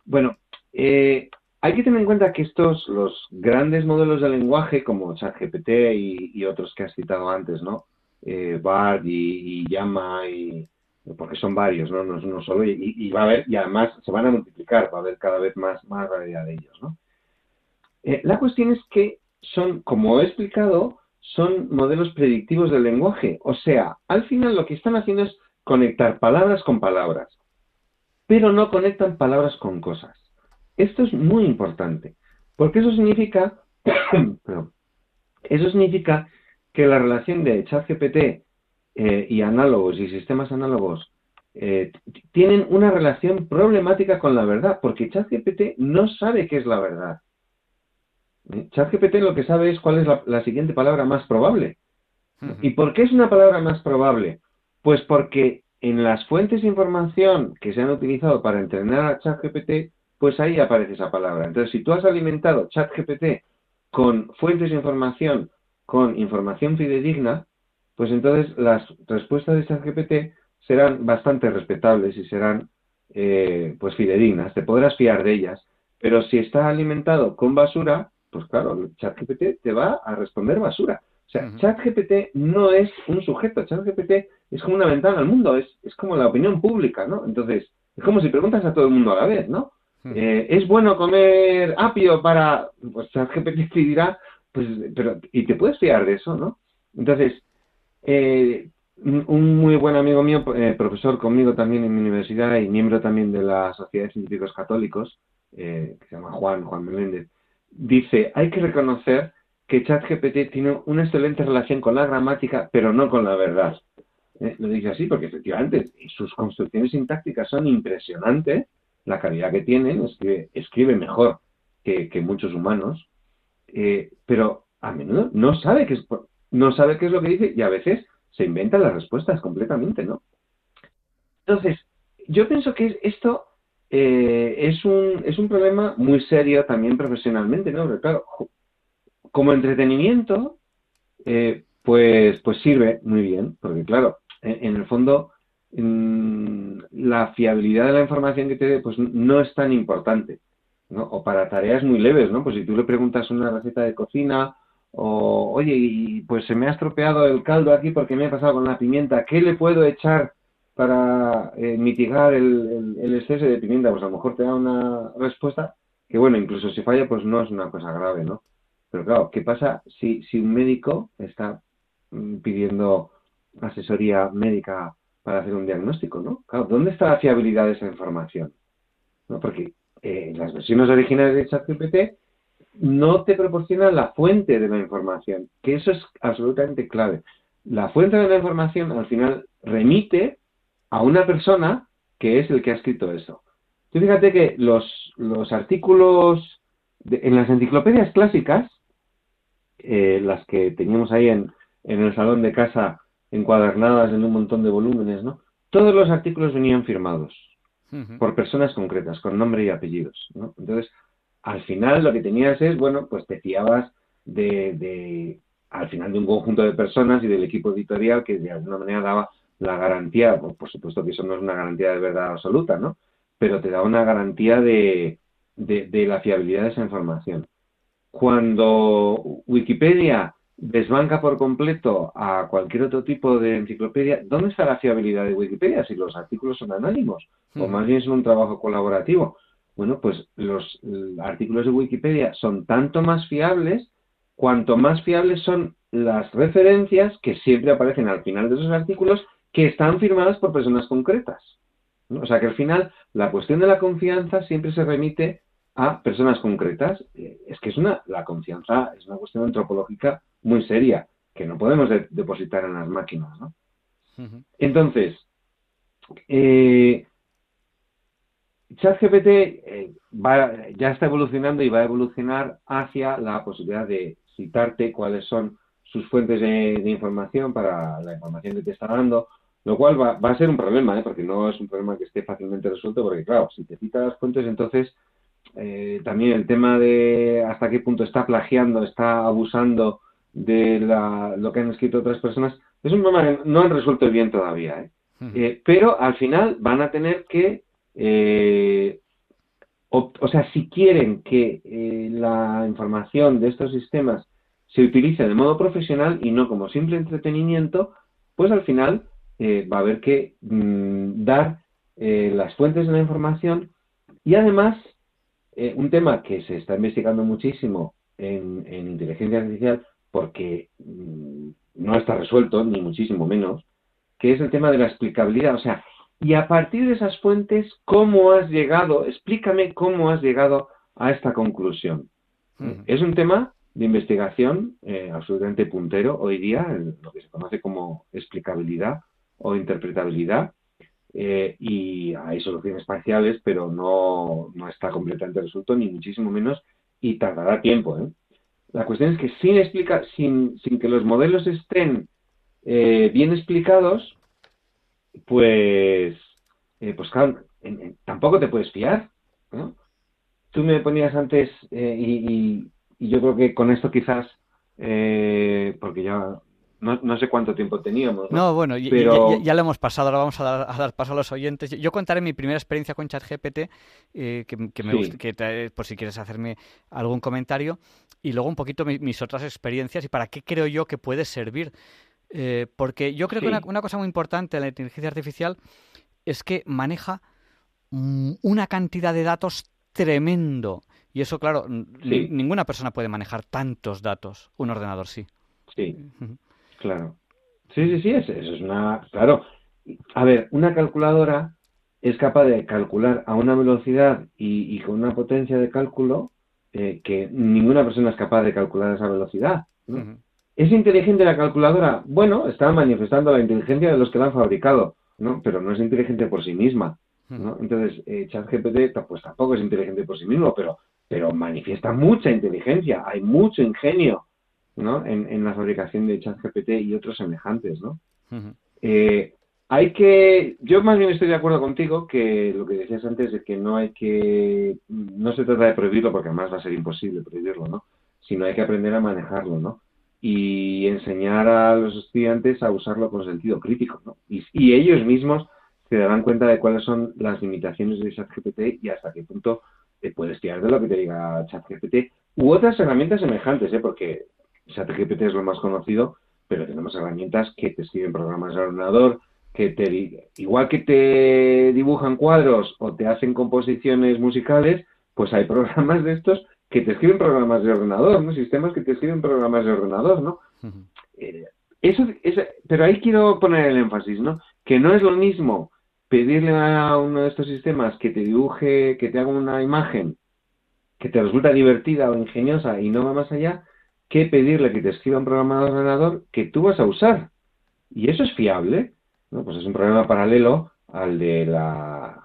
Bueno, eh, hay que tener en cuenta que estos, los grandes modelos de lenguaje, como ChatGPT y, y otros que has citado antes, ¿no? Eh, BART y, Llama, y, porque son varios, ¿no? No es uno solo, y, va a haber, y además se van a multiplicar, va a haber cada vez más, más variedad de ellos, ¿no? Eh, la cuestión es que son, como he explicado, son modelos predictivos del lenguaje. O sea, al final lo que están haciendo es conectar palabras con palabras, pero no conectan palabras con cosas. Esto es muy importante, porque eso significa, que la relación de ChatGPT eh, y análogos y sistemas análogos eh, tienen una relación problemática con la verdad, porque ChatGPT no sabe qué es la verdad. ChatGPT lo que sabe es cuál es la, siguiente palabra más probable. ¿Y por qué es una palabra más probable? Pues porque en las fuentes de información que se han utilizado para entrenar a ChatGPT, pues ahí aparece esa palabra. Entonces, si tú has alimentado ChatGPT con fuentes de información, con información fidedigna, pues entonces las respuestas de ChatGPT serán bastante respetables y serán eh, pues fidedignas, te podrás fiar de ellas. Pero si está alimentado con basura, pues claro, ChatGPT te va a responder basura. O sea, ChatGPT no es un sujeto, ChatGPT es como una ventana al mundo, es, es como la opinión pública, ¿no? Entonces, es como si preguntas a todo el mundo a la vez, ¿no? Eh, ¿Es bueno comer apio para...? Pues ChatGPT te dirá, pues, pero, y te puedes fiar de eso, ¿no? Entonces, eh, un muy buen amigo mío, eh, profesor conmigo también en mi universidad y miembro también de la Sociedad de Científicos Católicos, eh, que se llama Juan, Juan Meléndez, dice, hay que reconocer que ChatGPT tiene una excelente relación con la gramática, pero no con la verdad. Eh, lo dice así porque efectivamente sus construcciones sintácticas son impresionantes, la calidad que tienen, escribe, escribe mejor que, muchos humanos, pero a menudo no sabe, qué es, no sabe qué es lo que dice y a veces se inventan las respuestas completamente, ¿no? Entonces, yo pienso que esto eh, es, un, es un problema muy serio también profesionalmente, ¿no? Porque claro, como entretenimiento, eh, pues, pues sirve muy bien, porque claro, en, el fondo mm, la fiabilidad de la información que te dé, pues no es tan importante, ¿no? O para tareas muy leves, ¿no? Pues si tú le preguntas una receta de cocina o oye, y pues se me ha estropeado el caldo aquí porque me ha pasado con la pimienta, ¿qué le puedo echar para eh, mitigar el, exceso de pimienta? Pues a lo mejor te da una respuesta que, bueno, incluso si falla, pues no es una cosa grave, ¿no? Pero claro, ¿qué pasa si, si un médico está mm, pidiendo asesoría médica para hacer un diagnóstico, ¿no? Claro, ¿dónde está la fiabilidad de esa información? ¿No? Porque eh, las versiones originales de ChatGPT no te proporciona la fuente de la información, que eso es absolutamente clave. La fuente de la información al final remite a una persona que es el que ha escrito eso. Tú fíjate que los, los artículos en las enciclopedias clásicas, eh, las que teníamos ahí en, en el salón de casa encuadernadas en un montón de volúmenes, ¿no? Todos los artículos venían firmados por personas concretas, con nombre y apellidos, ¿no? Entonces, al final lo que tenías es, bueno, pues te fiabas de, al final de un conjunto de personas y del equipo editorial que de alguna manera daba la garantía, por, supuesto que eso no es una garantía de verdad absoluta, ¿no? Pero te da una garantía de, de, la fiabilidad de esa información. Cuando Wikipedia desbanca por completo a cualquier otro tipo de enciclopedia, ¿dónde está la fiabilidad de Wikipedia si los artículos son anónimos? O más bien son un trabajo colaborativo. Bueno, pues los artículos de Wikipedia son tanto más fiables cuanto más fiables son las referencias que siempre aparecen al final de esos artículos que están firmadas por personas concretas. O sea que al final la cuestión de la confianza siempre se remite a personas concretas. Eh, es que es una, la confianza es una cuestión antropológica muy seria que no podemos depositar en las máquinas. ¿no? Entonces, eh, ChatGPT eh, ya está evolucionando y va a evolucionar hacia la posibilidad de citarte cuáles son sus fuentes de, información para la información que te está dando, lo cual va, a ser un problema, ¿eh? porque no es un problema que esté fácilmente resuelto, porque claro, si te cita las fuentes, entonces eh, también el tema de hasta qué punto está plagiando, está abusando de lo que han escrito otras personas, es un problema que no han resuelto bien todavía. pero al final van a tener que eh, o, sea, si quieren que eh, la información de estos sistemas se utilice de modo profesional y no como simple entretenimiento, pues al final eh, va a haber que mm, dar las fuentes de la información y además un tema que se está investigando muchísimo en, en inteligencia artificial porque mm, no está resuelto, ni muchísimo menos, que es el tema de la explicabilidad. O sea, y a partir de esas fuentes, ¿cómo has llegado? Explícame cómo has llegado a esta conclusión. Es un tema de investigación eh, absolutamente puntero hoy día, en lo que se conoce como explicabilidad o interpretabilidad. eh, y hay soluciones parciales, pero no, no está completamente resuelto, ni muchísimo menos, y tardará tiempo. ¿eh? La cuestión es que sin, explica, sin, sin que los modelos estén eh, bien explicados, pues, eh, pues claro, tampoco te puedes fiar. ¿no? Tú me ponías antes, y, y, yo creo que con esto quizás, porque ya no, sé cuánto tiempo teníamos. No, bueno, ya, lo hemos pasado, ahora vamos a dar, paso a los oyentes. Yo contaré mi primera experiencia con ChatGPT, eh, que, me gusta, que por si quieres hacerme algún comentario, y luego un poquito mis otras experiencias y para qué creo yo que puede servir. Eh, porque yo creo que una, cosa muy importante de la inteligencia artificial es que maneja una cantidad de datos tremendo. Y eso, claro, ninguna persona puede manejar tantos datos. Un ordenador sí. Sí. Claro. Sí, sí, sí, eso, es una... Claro. A ver, una calculadora es capaz de calcular a una velocidad y, con una potencia de cálculo eh, que ninguna persona es capaz de calcular a esa velocidad. ¿Es inteligente la calculadora? Bueno, está manifestando la inteligencia de los que la han fabricado, ¿no? Pero no es inteligente por sí misma, ¿no? Entonces, eh, ChatGPT pues tampoco es inteligente por sí mismo, pero, pero manifiesta mucha inteligencia, hay mucho ingenio, ¿no? En, la fabricación de ChatGPT y otros semejantes, ¿no? Eh, hay que, yo más bien estoy de acuerdo contigo que lo que decías antes de que no hay que, no se trata de prohibirlo porque además va a ser imposible prohibirlo, ¿no? Sino hay que aprender a manejarlo, ¿no? Y enseñar a los estudiantes a usarlo con sentido crítico, ¿no? Y, y ellos mismos se darán cuenta de cuáles son las limitaciones de ChatGPT y hasta qué punto te puedes tirar de lo que te diga ChatGPT u otras herramientas semejantes, ¿eh? Porque ChatGPT es lo más conocido, pero tenemos herramientas que te escriben programas de ordenador, que te igual que te dibujan cuadros o te hacen composiciones musicales, pues hay programas de estos que te escriben programas de ordenador, ¿no? Sistemas que te escriben programas de ordenador, ¿no? Eh, eso, pero ahí quiero poner el énfasis, ¿no? Que no es lo mismo pedirle a uno de estos sistemas que te dibuje, que te haga una imagen que te resulta divertida o ingeniosa y no va más allá, que pedirle que te escriba un programa de ordenador que tú vas a usar. Y eso es fiable. ¿no? Pues es un programa paralelo al de la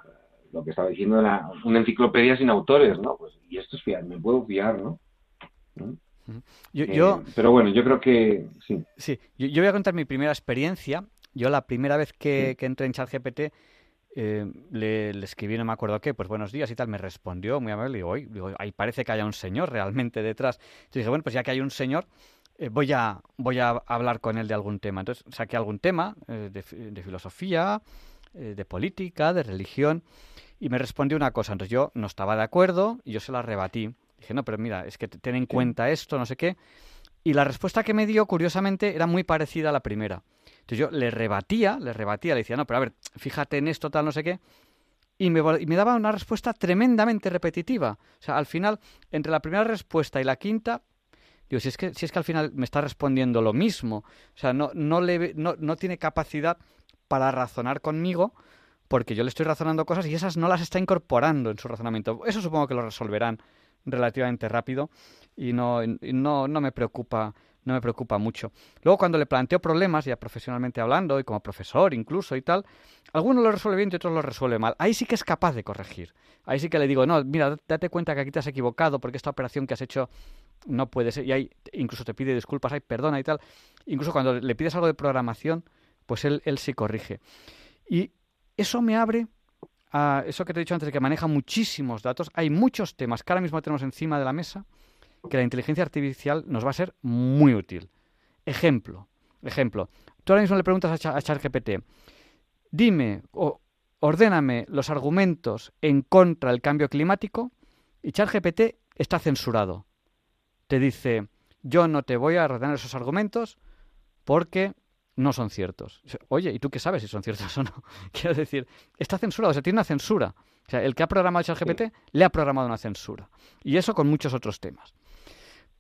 lo que estaba diciendo la, una enciclopedia sin autores, ¿no? Pues, y esto es fiable, me puedo fiar, ¿no? Yo, eh, pero bueno, yo creo que sí. Sí, yo, voy a contar mi primera experiencia. Yo la primera vez que, que entré en ChatGPT eh, le, escribí, no me acuerdo qué, pues buenos días y tal, me respondió muy amable, digo, digo, ahí parece que haya un señor realmente detrás. Entonces dije, bueno, pues ya que hay un señor, eh, voy, a, voy a hablar con él de algún tema. Entonces saqué algún tema eh, de, filosofía, de política, de religión, y me respondió una cosa. Entonces yo no estaba de acuerdo y yo se la rebatí. Dije, no, pero mira, es que ten en cuenta esto, no sé qué. Y la respuesta que me dio, curiosamente, era muy parecida a la primera. Entonces yo le rebatía, le rebatía, le decía, no, pero a ver, fíjate en esto, tal, no sé qué. Y me, y daba una respuesta tremendamente repetitiva. O sea, al final, entre la primera respuesta y la quinta, digo, si es que, si es que al final me está respondiendo lo mismo. O sea, no, no, le, no, no tiene capacidad para razonar conmigo porque yo le estoy razonando cosas y esas no las está incorporando en su razonamiento. Eso supongo que lo resolverán relativamente rápido y no, no, no me preocupa no me preocupa mucho. Luego cuando le planteo problemas, ya profesionalmente hablando, y como profesor incluso y tal, algunos lo resuelve bien y otros lo resuelve mal. Ahí sí que es capaz de corregir. Ahí sí que le digo, no, mira, date cuenta que aquí te has equivocado porque esta operación que has hecho no puede ser. Y ahí incluso te pide disculpas, hay perdona y tal. Incluso cuando le pides algo de programación, pues él, él sí corrige. Y eso me abre a eso que te he dicho antes, que maneja muchísimos datos. Hay muchos temas que ahora mismo tenemos encima de la mesa que la inteligencia artificial nos va a ser muy útil. Ejemplo, ejemplo. Tú ahora mismo le preguntas a, ChatGPT, dime o ordéname los argumentos en contra del cambio climático y ChatGPT está censurado. Te dice, yo no te voy a ordenar esos argumentos porque no son ciertos. Oye, ¿y tú qué sabes si son ciertos o no? Quiero decir, está censurado, o sea, tiene una censura. O sea, el que ha programado ChatGPT le ha programado una censura. Y eso con muchos otros temas.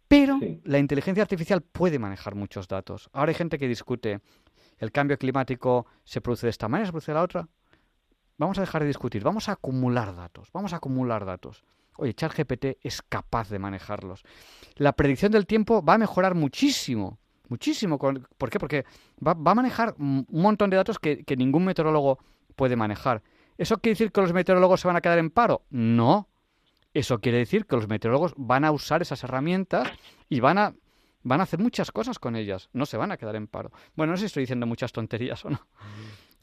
Pero la inteligencia artificial puede manejar muchos datos. Ahora hay gente que discute, ¿el cambio climático se produce de esta manera, se produce de la otra? Vamos a dejar de discutir, vamos a acumular datos, vamos a acumular datos. Oye, ChatGPT es capaz de manejarlos. La predicción del tiempo va a mejorar muchísimo, muchísimo. ¿Por qué? Porque va, a manejar un montón de datos que, ningún meteorólogo puede manejar. ¿Eso quiere decir que los meteorólogos se van a quedar en paro? No. Eso quiere decir que los meteorólogos van a usar esas herramientas y van a, van a hacer muchas cosas con ellas. No se van a quedar en paro. Bueno, no sé si estoy diciendo muchas tonterías o no.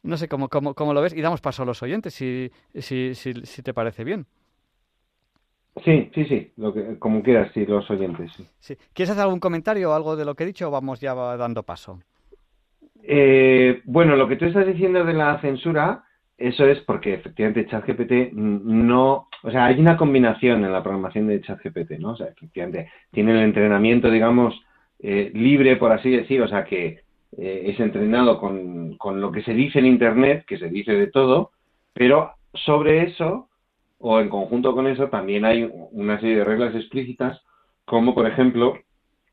No sé cómo, cómo, cómo lo ves y damos paso a los oyentes, si, si, si, si te parece bien. Sí, sí, sí, lo que, como quieras, sí, los oyentes. Sí. ¿Quieres hacer algún comentario o algo de lo que he dicho o vamos ya dando paso? Eh, bueno, lo que tú estás diciendo de la censura, eso es porque efectivamente ChatGPT no, o sea, hay una combinación en la programación de ChatGPT, ¿no? O sea, efectivamente tiene el entrenamiento, digamos, eh, libre, por así decir, o sea, que eh, es entrenado con, con lo que se dice en Internet, que se dice de todo, pero sobre eso o en conjunto con eso también hay una serie de reglas explícitas, como por ejemplo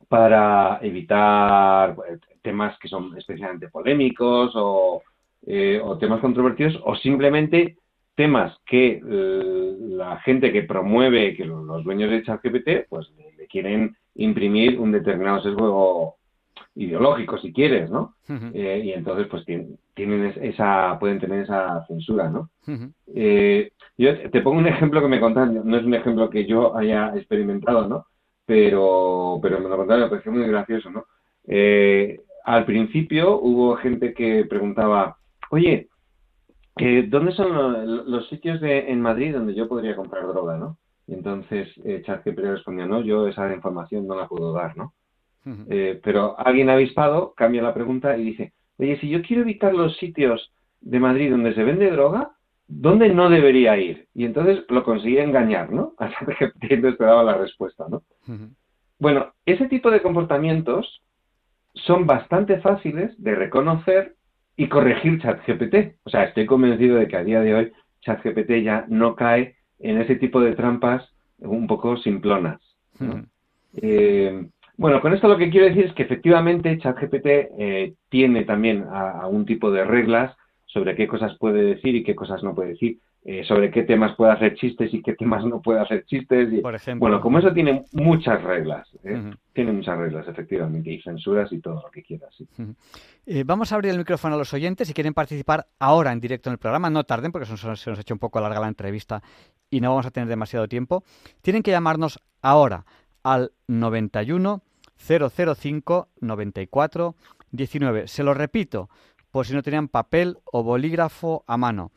para evitar eh, temas que son especialmente polémicos o, eh, temas controvertidos o simplemente temas que eh, la gente que promueve, que los dueños de ChatGPT, pues le, quieren imprimir un determinado sesgo ideológico, si quieres, ¿no? y entonces, pues tienen, esa, pueden tener esa censura, ¿no? Yo te pongo un ejemplo que me contaron, no es un ejemplo que yo haya experimentado, ¿no? Pero, pero me lo contaron, me pareció muy gracioso, ¿no? Eh, al principio hubo gente que preguntaba, oye, ¿dónde son los, sitios de, en Madrid donde yo podría comprar droga, no? Y entonces eh, ChatGPT respondió, no, yo esa información no la puedo dar, ¿no? Eh, pero alguien avispado cambia la pregunta y dice, oye, si yo quiero evitar los sitios de Madrid donde se vende droga, ¿dónde no debería ir? Y entonces lo conseguía engañar, ¿no? Hasta que entonces te daba la respuesta, ¿no? Bueno, ese tipo de comportamientos son bastante fáciles de reconocer y corregir ChatGPT. O sea, estoy convencido de que a día de hoy ChatGPT ya no cae en ese tipo de trampas un poco simplonas. Eh, bueno, con esto lo que quiero decir es que efectivamente ChatGPT eh, tiene también algún tipo de reglas sobre qué cosas puede decir y qué cosas no puede decir, eh, sobre qué temas puede hacer chistes y qué temas no puede hacer chistes. Y, Por ejemplo. Bueno, como eso tiene muchas reglas, ¿eh? tiene muchas reglas, efectivamente, y censuras y todo lo que quieras. Eh, vamos a abrir el micrófono a los oyentes si quieren participar ahora en directo en el programa. No tarden porque se nos, se nos ha hecho un poco larga la entrevista y no vamos a tener demasiado tiempo. Tienen que llamarnos ahora al 91 005 94 19. Se lo repito, por si no tenían papel o bolígrafo a mano.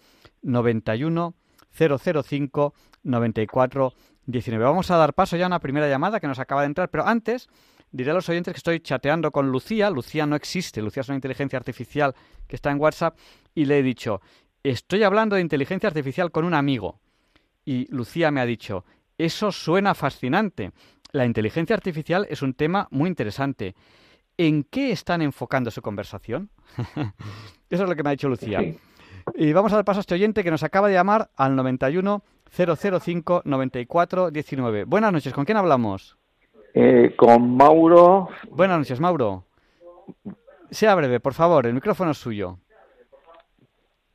91 005 94 19. Vamos a dar paso ya a una primera llamada que nos acaba de entrar, pero antes diré a los oyentes que estoy chateando con Lucía. Lucía no existe, Lucía es una inteligencia artificial que está en WhatsApp y le he dicho, estoy hablando de inteligencia artificial con un amigo. Y Lucía me ha dicho, eso suena fascinante. La inteligencia artificial es un tema muy interesante. ¿En qué están enfocando su conversación? Eso es lo que me ha dicho Lucía. Y vamos a dar paso a este oyente que nos acaba de llamar al 91 005 94 19. Buenas noches, ¿con quién hablamos? Eh, con Mauro. Buenas noches, Mauro. Sea breve, por favor, el micrófono es suyo.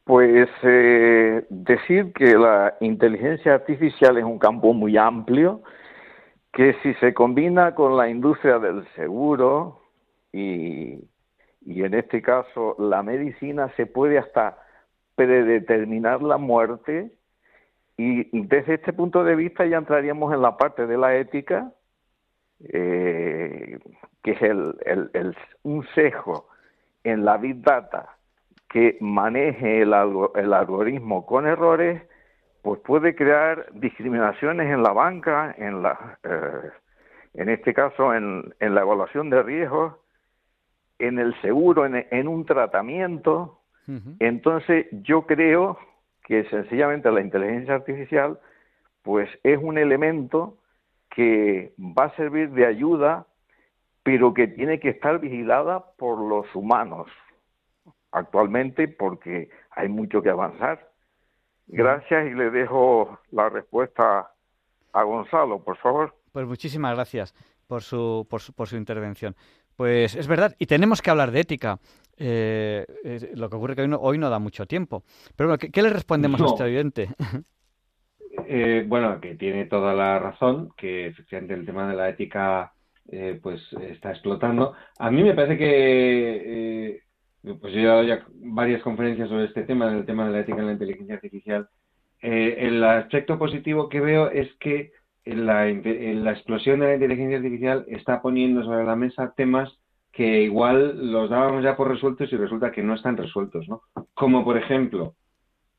Pues eh, decir que la inteligencia artificial es un campo muy amplio, que si se combina con la industria del seguro, y, y en este caso la medicina se puede hasta predeterminar la muerte y desde este punto de vista ya entraríamos en la parte de la ética, eh, que es el, el, un sesgo en la Big Data que maneje el, el algoritmo con errores, pues puede crear discriminaciones en la banca, en la, eh, en este caso en, en la evaluación de riesgos, en el seguro, en, un tratamiento. Entonces yo creo que sencillamente la inteligencia artificial pues es un elemento que va a servir de ayuda, pero que tiene que estar vigilada por los humanos actualmente porque hay mucho que avanzar. Gracias y le dejo la respuesta a Gonzalo, por favor. Pues muchísimas gracias por su, por su, por su intervención. Pues es verdad, y tenemos que hablar de ética. Eh, lo que ocurre que hoy no, da mucho tiempo. Pero bueno, ¿qué, le respondemos a este oyente? Eh, bueno, que tiene toda la razón, que efectivamente el tema de la ética eh, pues está explotando. A mí me parece que pues yo he dado ya varias conferencias sobre este tema, del tema de la ética en la inteligencia artificial. Eh, el aspecto positivo que veo es que la, la explosión de la inteligencia artificial está poniendo sobre la mesa temas que igual los dábamos ya por resueltos y resulta que no están resueltos, ¿no? Como por ejemplo,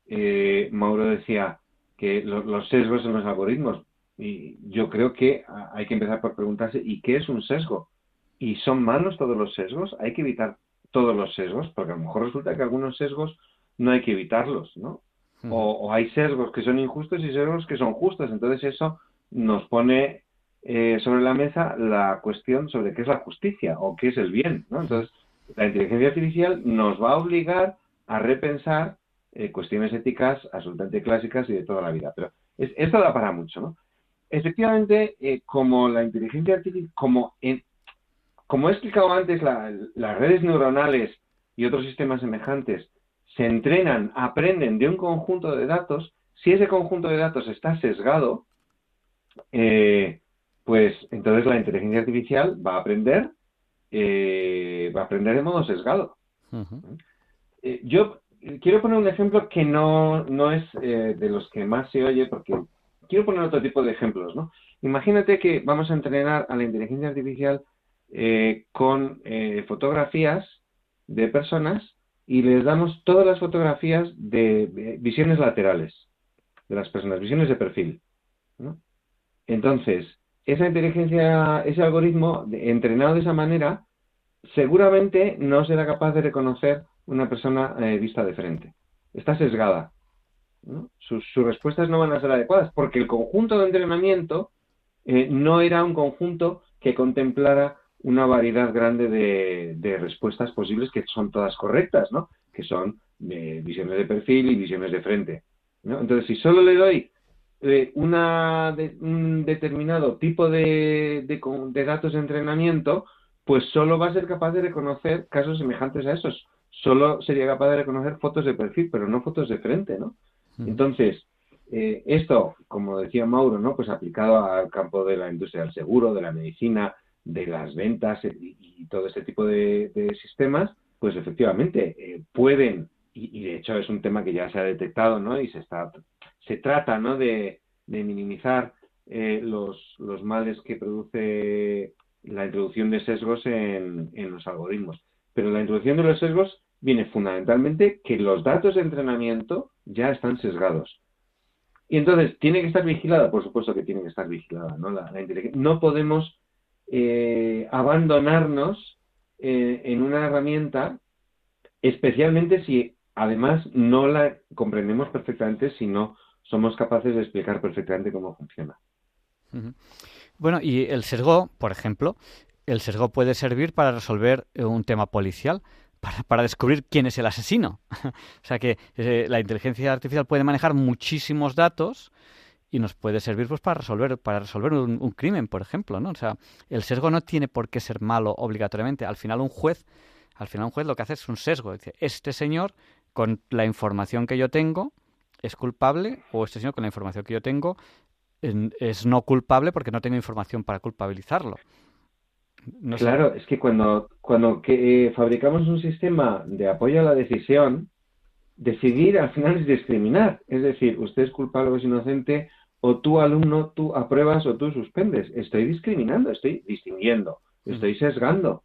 eh, Mauro decía que los sesgos en los algoritmos. Y yo creo que hay que empezar por preguntarse, ¿y qué es un sesgo? ¿Y son malos todos los sesgos? Hay que evitar todos los sesgos, porque a lo mejor resulta que algunos sesgos no hay que evitarlos, ¿no? O, hay sesgos que son injustos y sesgos que son justos. Entonces eso nos pone eh, sobre la mesa la cuestión sobre qué es la justicia o qué es el bien, ¿no? Entonces la inteligencia artificial nos va a obligar a repensar eh, cuestiones éticas absolutamente clásicas y de toda la vida. Pero esto da para mucho, ¿no? Efectivamente, eh, como la inteligencia artificial, como, como he explicado antes, las redes neuronales y otros sistemas semejantes se entrenan, aprenden de un conjunto de datos, si ese conjunto de datos está sesgado, eh, pues entonces la inteligencia artificial va a aprender, va a aprender de modo sesgado. yo quiero poner un ejemplo que no, no es eh, de los que más se oye, porque quiero poner otro tipo de ejemplos, ¿no? Imagínate que vamos a entrenar a la inteligencia artificial eh, con eh, fotografías de personas y les damos todas las fotografías de, visiones laterales de las personas, visiones de perfil. ¿no? Entonces, esa inteligencia, ese algoritmo entrenado de esa manera, seguramente no será capaz de reconocer una persona eh, vista de frente. Está sesgada. Sus, respuestas no van a ser adecuadas porque el conjunto de entrenamiento eh, no era un conjunto que contemplara una variedad grande de, respuestas posibles que son todas correctas, ¿no? que son eh, visiones de perfil y visiones de frente. Entonces, si solo le doy una un determinado tipo de, de, datos de entrenamiento, pues solo va a ser capaz de reconocer casos semejantes a esos solo sería capaz de reconocer fotos de perfil, pero no fotos de frente, ¿no? Entonces, eh, esto, como decía Mauro, ¿no? Pues aplicado al campo de la industria del seguro, de la medicina, de las ventas eh, y, todo este tipo de, sistemas, pues efectivamente eh, pueden, y, de hecho es un tema que ya se ha detectado, ¿no? Y se está, se trata, ¿no? De, minimizar los, los males que produce la introducción de sesgos en, en los algoritmos. Pero la introducción de los sesgos viene fundamentalmente que los datos de entrenamiento ya están sesgados. Y entonces, ¿tiene que estar vigilada? Por supuesto que tiene que estar vigilada, ¿no? La, no podemos eh, abandonarnos eh, en una herramienta, especialmente si además no la comprendemos perfectamente, si no somos capaces de explicar perfectamente cómo funciona. Bueno, y el sesgo, por ejemplo, el sesgo puede servir para resolver eh, un tema policial, para, descubrir quién es el asesino. o sea que eh, la inteligencia artificial puede manejar muchísimos datos y nos puede servir pues para resolver para resolver un, crimen, por ejemplo, ¿no? O sea, el sesgo no tiene por qué ser malo obligatoriamente. Al final un juez, al final un juez lo que hace es un sesgo. Dice, este señor con la información que yo tengo es culpable o este señor con la información que yo tengo es no culpable porque no tengo información para culpabilizarlo claro, es que cuando, cuando que, eh, fabricamos un sistema de apoyo a la decisión, decidir al final es discriminar. Es decir, usted es culpable o es inocente, o tú alumno, tú apruebas o tú suspendes. Estoy discriminando, estoy distinguiendo, estoy sesgando.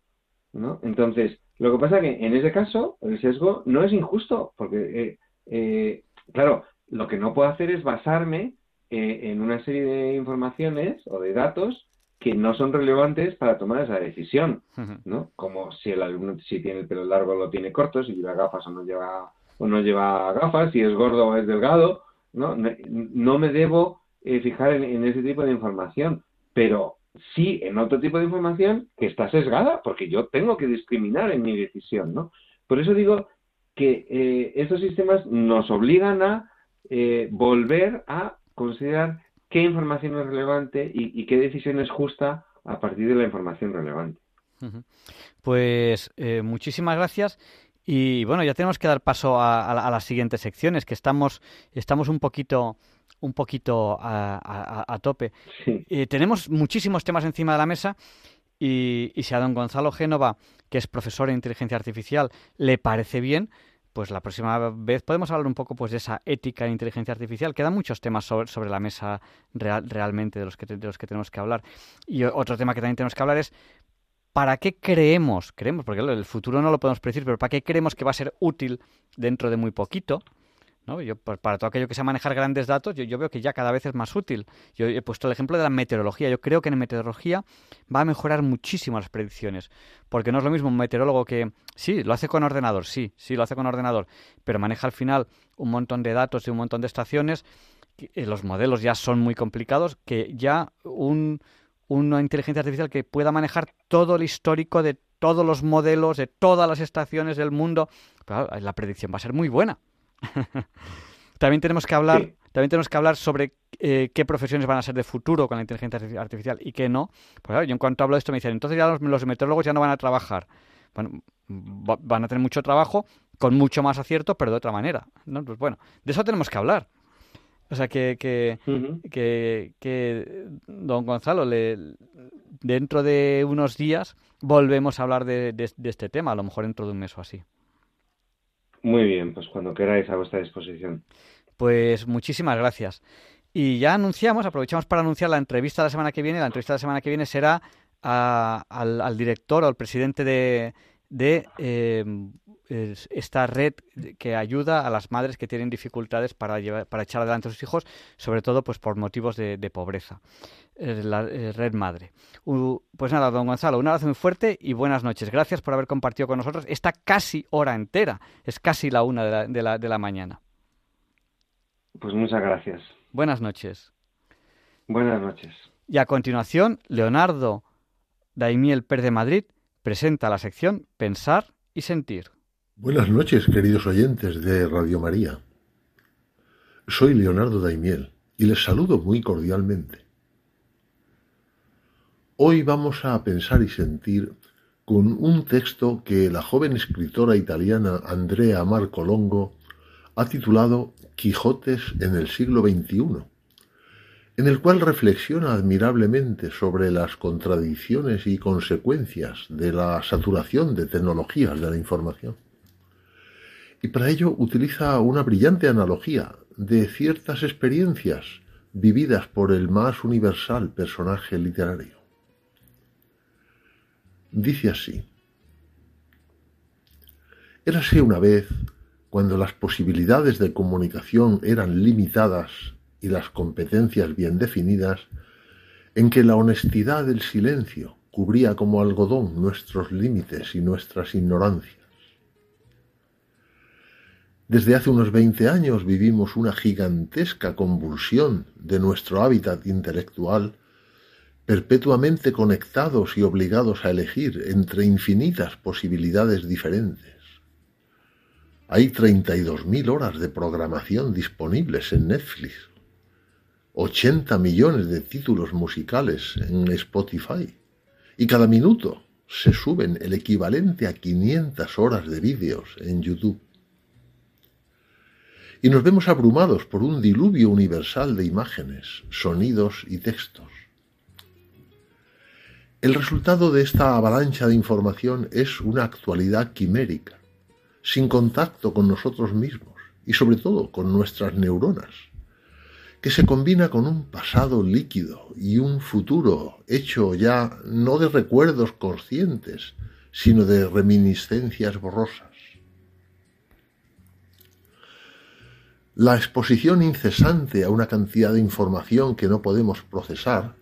¿no? Entonces, lo que pasa es que en ese caso el sesgo no es injusto, porque, eh, eh, claro, lo que no puedo hacer es basarme en una serie de informaciones o de datos que no son relevantes para tomar esa decisión, ¿no? Como si el alumno si tiene el pelo largo o lo tiene corto, si lleva gafas o no lleva o no lleva gafas, si es gordo o es delgado, ¿no? No me debo eh, fijar en, ese tipo de información, pero sí en otro tipo de información que está sesgada, porque yo tengo que discriminar en mi decisión, ¿no? Por eso digo que eh, estos sistemas nos obligan a eh, volver a considerar qué información es relevante y, qué decisión es justa a partir de la información relevante. Pues eh, muchísimas gracias. Y bueno, ya tenemos que dar paso a, las siguientes secciones, que estamos, estamos un poquito, un poquito a, tope. Eh, tenemos muchísimos temas encima de la mesa Y, y si a don Gonzalo Génova, que es profesor de inteligencia artificial, le parece bien, pues la próxima vez podemos hablar un poco pues de esa ética en inteligencia artificial. Quedan muchos temas sobre, la mesa realmente de los, que, de los que tenemos que hablar. Y otro tema que también tenemos que hablar es ¿para qué creemos, creemos, porque el futuro no lo podemos predecir, pero para qué creemos que va a ser útil dentro de muy poquito? ¿No? Pues, para todo aquello que sea manejar grandes datos, yo, veo que ya cada vez es más útil. Yo he puesto el ejemplo de la meteorología. Yo creo que en meteorología va a mejorar muchísimo las predicciones, porque no es lo mismo un meteorólogo que, sí, lo hace con ordenador, sí, sí, lo hace con ordenador, pero maneja al final un montón de datos y un montón de estaciones. Eh, los modelos ya son muy complicados, que ya un, una inteligencia artificial que pueda manejar todo el histórico de todos los modelos, de todas las estaciones del mundo, la predicción va a ser muy buena. también tenemos que hablar, también tenemos que hablar sobre eh, qué profesiones van a ser de futuro con la inteligencia artificial y qué no. Pues yo en cuanto hablo de esto me dicen, entonces ya los, meteorólogos ya no van a trabajar. Bueno, van a tener mucho trabajo, con mucho más acierto, pero de otra manera. ¿no? Pues bueno, de eso tenemos que hablar. O sea que, que, que, don Gonzalo, le, dentro de unos días volvemos a hablar de, de, este tema, a lo mejor dentro de un mes o así. Muy bien, pues cuando queráis a vuestra disposición. Pues muchísimas gracias. Y ya anunciamos, aprovechamos para anunciar la entrevista de la semana que viene. La entrevista de la semana que viene será al, director o al presidente de, eh, esta red que ayuda a las madres que tienen dificultades para, llevar, para echar adelante a sus hijos, sobre todo pues por motivos de, pobreza. La red madre. pues nada, don Gonzalo, un abrazo muy fuerte y buenas noches. Gracias por haber compartido con nosotros esta casi hora entera. Es casi la una de la, de la, de la mañana. Pues muchas gracias. Buenas noches. Buenas noches. Y a continuación, Leonardo Daimiel Per de Madrid presenta la sección Pensar y Sentir. Buenas noches, queridos oyentes de Radio María. Soy Leonardo Daimiel y les saludo muy cordialmente. Hoy vamos a pensar y sentir con un texto que la joven escritora italiana Andrea Marcolongo ha titulado Quijotes en el siglo XXI, en el cual reflexiona admirablemente sobre las contradicciones y consecuencias de la saturación de tecnologías de la información y para ello utiliza una brillante analogía de ciertas experiencias vividas por el más universal personaje literario. Dice así, Érase una vez cuando las posibilidades de comunicación eran limitadas y las competencias bien definidas, en que la honestidad del silencio cubría como algodón nuestros límites y nuestras ignorancias. Desde hace unos 20 años vivimos una gigantesca convulsión de nuestro hábitat intelectual, perpetuamente conectados y obligados a elegir entre infinitas posibilidades diferentes. Hay 32.000 horas de programación disponibles en Netflix, 80 millones de títulos musicales en Spotify y cada minuto se suben el equivalente a 500 horas de vídeos en YouTube y nos vemos abrumados por un diluvio universal de imágenes, sonidos y textos. El resultado de esta avalancha de información es una actualidad quimérica, sin contacto con nosotros mismos y sobre todo con nuestras neuronas, que se combina con un pasado líquido y un futuro hecho ya no de recuerdos conscientes, sino de reminiscencias borrosas. La exposición incesante a una cantidad de información que no podemos procesar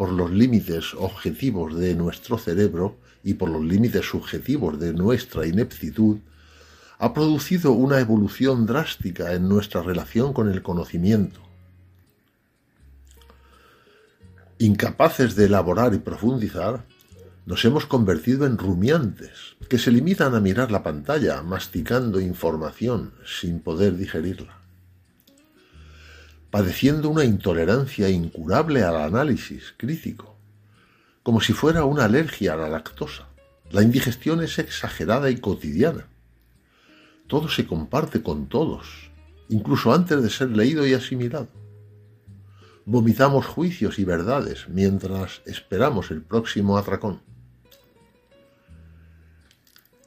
por los límites objetivos de nuestro cerebro y por los límites subjetivos de nuestra ineptitud, ha producido una evolución drástica en nuestra relación con el conocimiento. Incapaces de elaborar y profundizar, nos hemos convertido en rumiantes, que se limitan a mirar la pantalla, masticando información sin poder digerirla padeciendo una intolerancia incurable al análisis crítico, como si fuera una alergia a la lactosa. La indigestión es exagerada y cotidiana. Todo se comparte con todos, incluso antes de ser leído y asimilado. vomitamos juicios y verdades mientras esperamos el próximo atracón.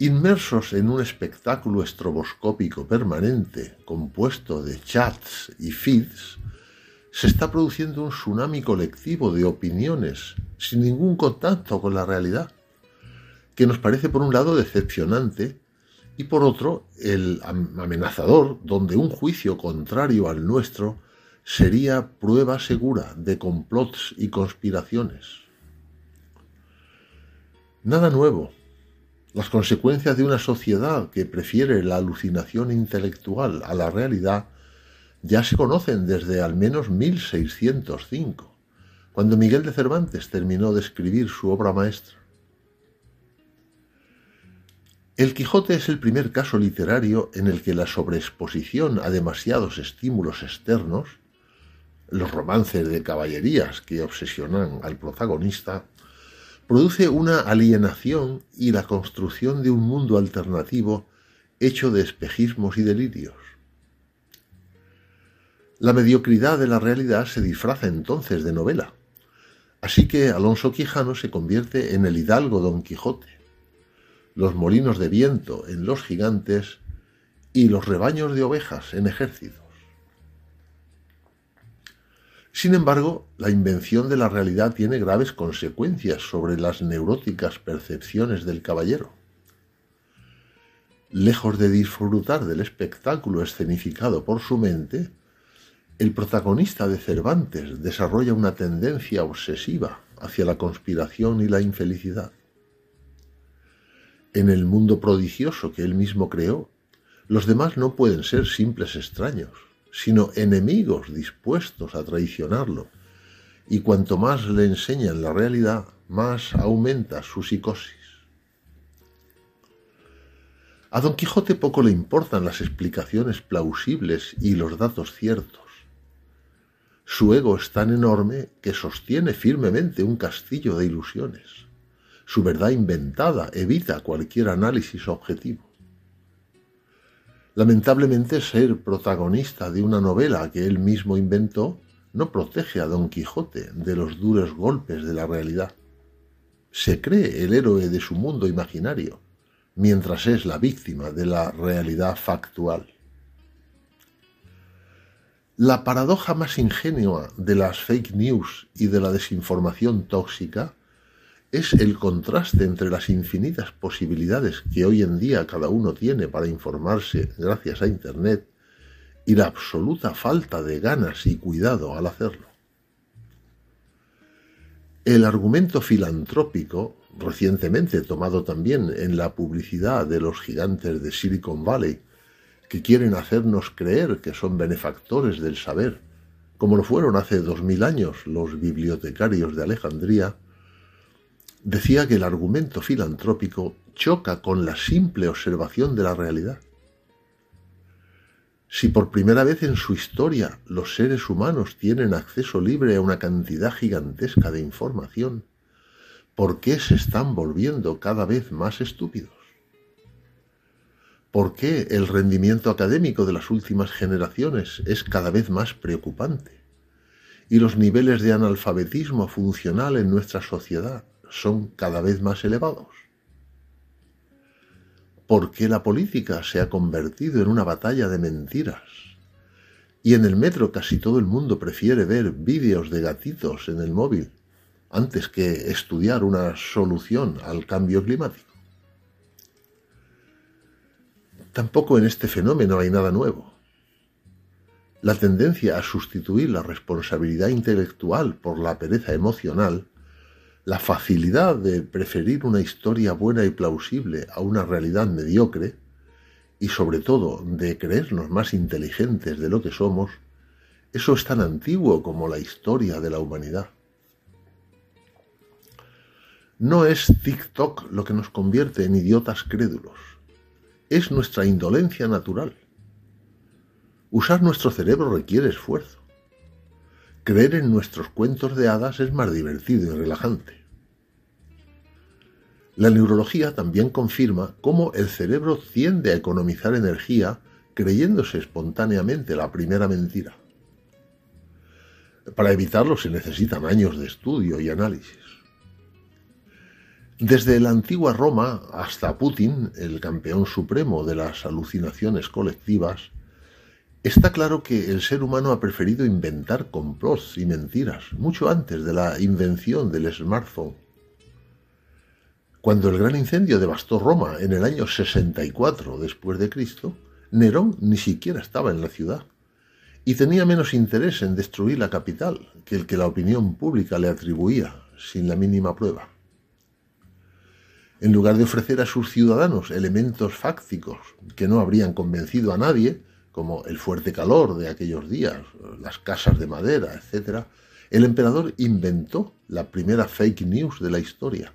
Inmersos en un espectáculo estroboscópico permanente compuesto de chats y feeds, se está produciendo un tsunami colectivo de opiniones sin ningún contacto con la realidad, que nos parece por un lado decepcionante y por otro el amenazador, donde un juicio contrario al nuestro sería prueba segura de complots y conspiraciones. Nada nuevo. Las consecuencias de una sociedad que prefiere la alucinación intelectual a la realidad ya se conocen desde al menos 1605, cuando Miguel de Cervantes terminó de escribir su obra maestra. El Quijote es el primer caso literario en el que la sobreexposición a demasiados estímulos externos los romances de caballerías que obsesionan al protagonista, produce una alienación y la construcción de un mundo alternativo hecho de espejismos y delirios. La mediocridad de la realidad se disfraza entonces de novela, así que Alonso Quijano se convierte en el hidalgo Don Quijote, los molinos de viento en los gigantes y los rebaños de ovejas en ejército. Sin embargo, la invención de la realidad tiene graves consecuencias sobre las neuróticas percepciones del caballero. Lejos de disfrutar del espectáculo escenificado por su mente, el protagonista de Cervantes desarrolla una tendencia obsesiva hacia la conspiración y la infelicidad. En el mundo prodigioso que él mismo creó, los demás no pueden ser simples extraños, sino enemigos dispuestos a traicionarlo. Y cuanto más le enseñan la realidad, más aumenta su psicosis. A Don Quijote poco le importan las explicaciones plausibles y los datos ciertos. Su ego es tan enorme que sostiene firmemente un castillo de ilusiones. Su verdad inventada evita cualquier análisis objetivo. Lamentablemente ser protagonista de una novela que él mismo inventó no protege a Don Quijote de los duros golpes de la realidad. Se cree el héroe de su mundo imaginario, mientras es la víctima de la realidad factual. La paradoja más ingenua de las fake news y de la desinformación tóxica es el contraste entre las infinitas posibilidades que hoy en día cada uno tiene para informarse gracias a Internet y la absoluta falta de ganas y cuidado al hacerlo. El argumento filantrópico, recientemente tomado también en la publicidad de los gigantes de Silicon Valley, que quieren hacernos creer que son benefactores del saber, como lo fueron hace dos mil años los bibliotecarios de Alejandría, decía que el argumento filantrópico choca con la simple observación de la realidad. Si por primera vez en su historia los seres humanos tienen acceso libre a una cantidad gigantesca de información, ¿por qué se están volviendo cada vez más estúpidos? ¿Por qué el rendimiento académico de las últimas generaciones es cada vez más preocupante? Y los niveles de analfabetismo funcional en nuestra sociedad son cada vez más elevados? ¿Por qué la política se ha convertido en una batalla de mentiras? Y en el metro casi todo el mundo prefiere ver vídeos de gatitos en el móvil antes que estudiar una solución al cambio climático. Tampoco en este fenómeno hay nada nuevo. La tendencia a sustituir la responsabilidad intelectual por la pereza emocional la facilidad de preferir una historia buena y plausible a una realidad mediocre, y sobre todo de creernos más inteligentes de lo que somos, eso es tan antiguo como la historia de la humanidad. No es TikTok lo que nos convierte en idiotas crédulos, es nuestra indolencia natural. Usar nuestro cerebro requiere esfuerzo. Creer en nuestros cuentos de hadas es más divertido y relajante. La neurología también confirma cómo el cerebro tiende a economizar energía creyéndose espontáneamente la primera mentira. Para evitarlo se necesitan años de estudio y análisis. Desde la antigua Roma hasta Putin, el campeón supremo de las alucinaciones colectivas, está claro que el ser humano ha preferido inventar complots y mentiras mucho antes de la invención del smartphone. Cuando el gran incendio devastó Roma en el año 64 después de Cristo, Nerón ni siquiera estaba en la ciudad y tenía menos interés en destruir la capital que el que la opinión pública le atribuía sin la mínima prueba. En lugar de ofrecer a sus ciudadanos elementos fácticos que no habrían convencido a nadie, como el fuerte calor de aquellos días, las casas de madera, etc., el emperador inventó la primera fake news de la historia,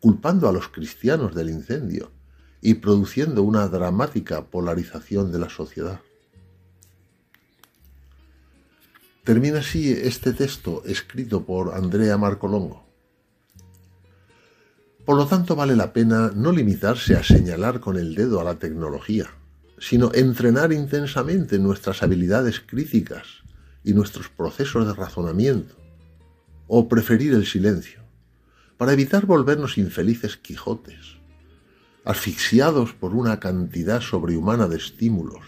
culpando a los cristianos del incendio y produciendo una dramática polarización de la sociedad. Termina así este texto escrito por Andrea Marcolongo. Por lo tanto, vale la pena no limitarse a señalar con el dedo a la tecnología, sino entrenar intensamente nuestras habilidades críticas y nuestros procesos de razonamiento, o preferir el silencio, para evitar volvernos infelices Quijotes, asfixiados por una cantidad sobrehumana de estímulos,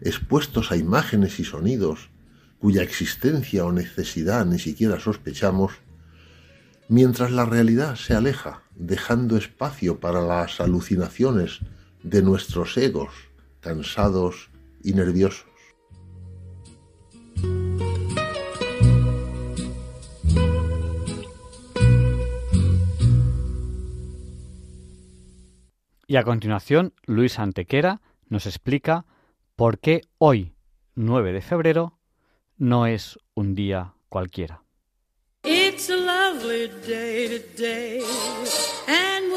expuestos a imágenes y sonidos cuya existencia o necesidad ni siquiera sospechamos, mientras la realidad se aleja, dejando espacio para las alucinaciones de nuestros egos cansados y nerviosos. Y a continuación, Luis Antequera nos explica por qué hoy, 9 de febrero, no es un día cualquiera. It's a lovely day today,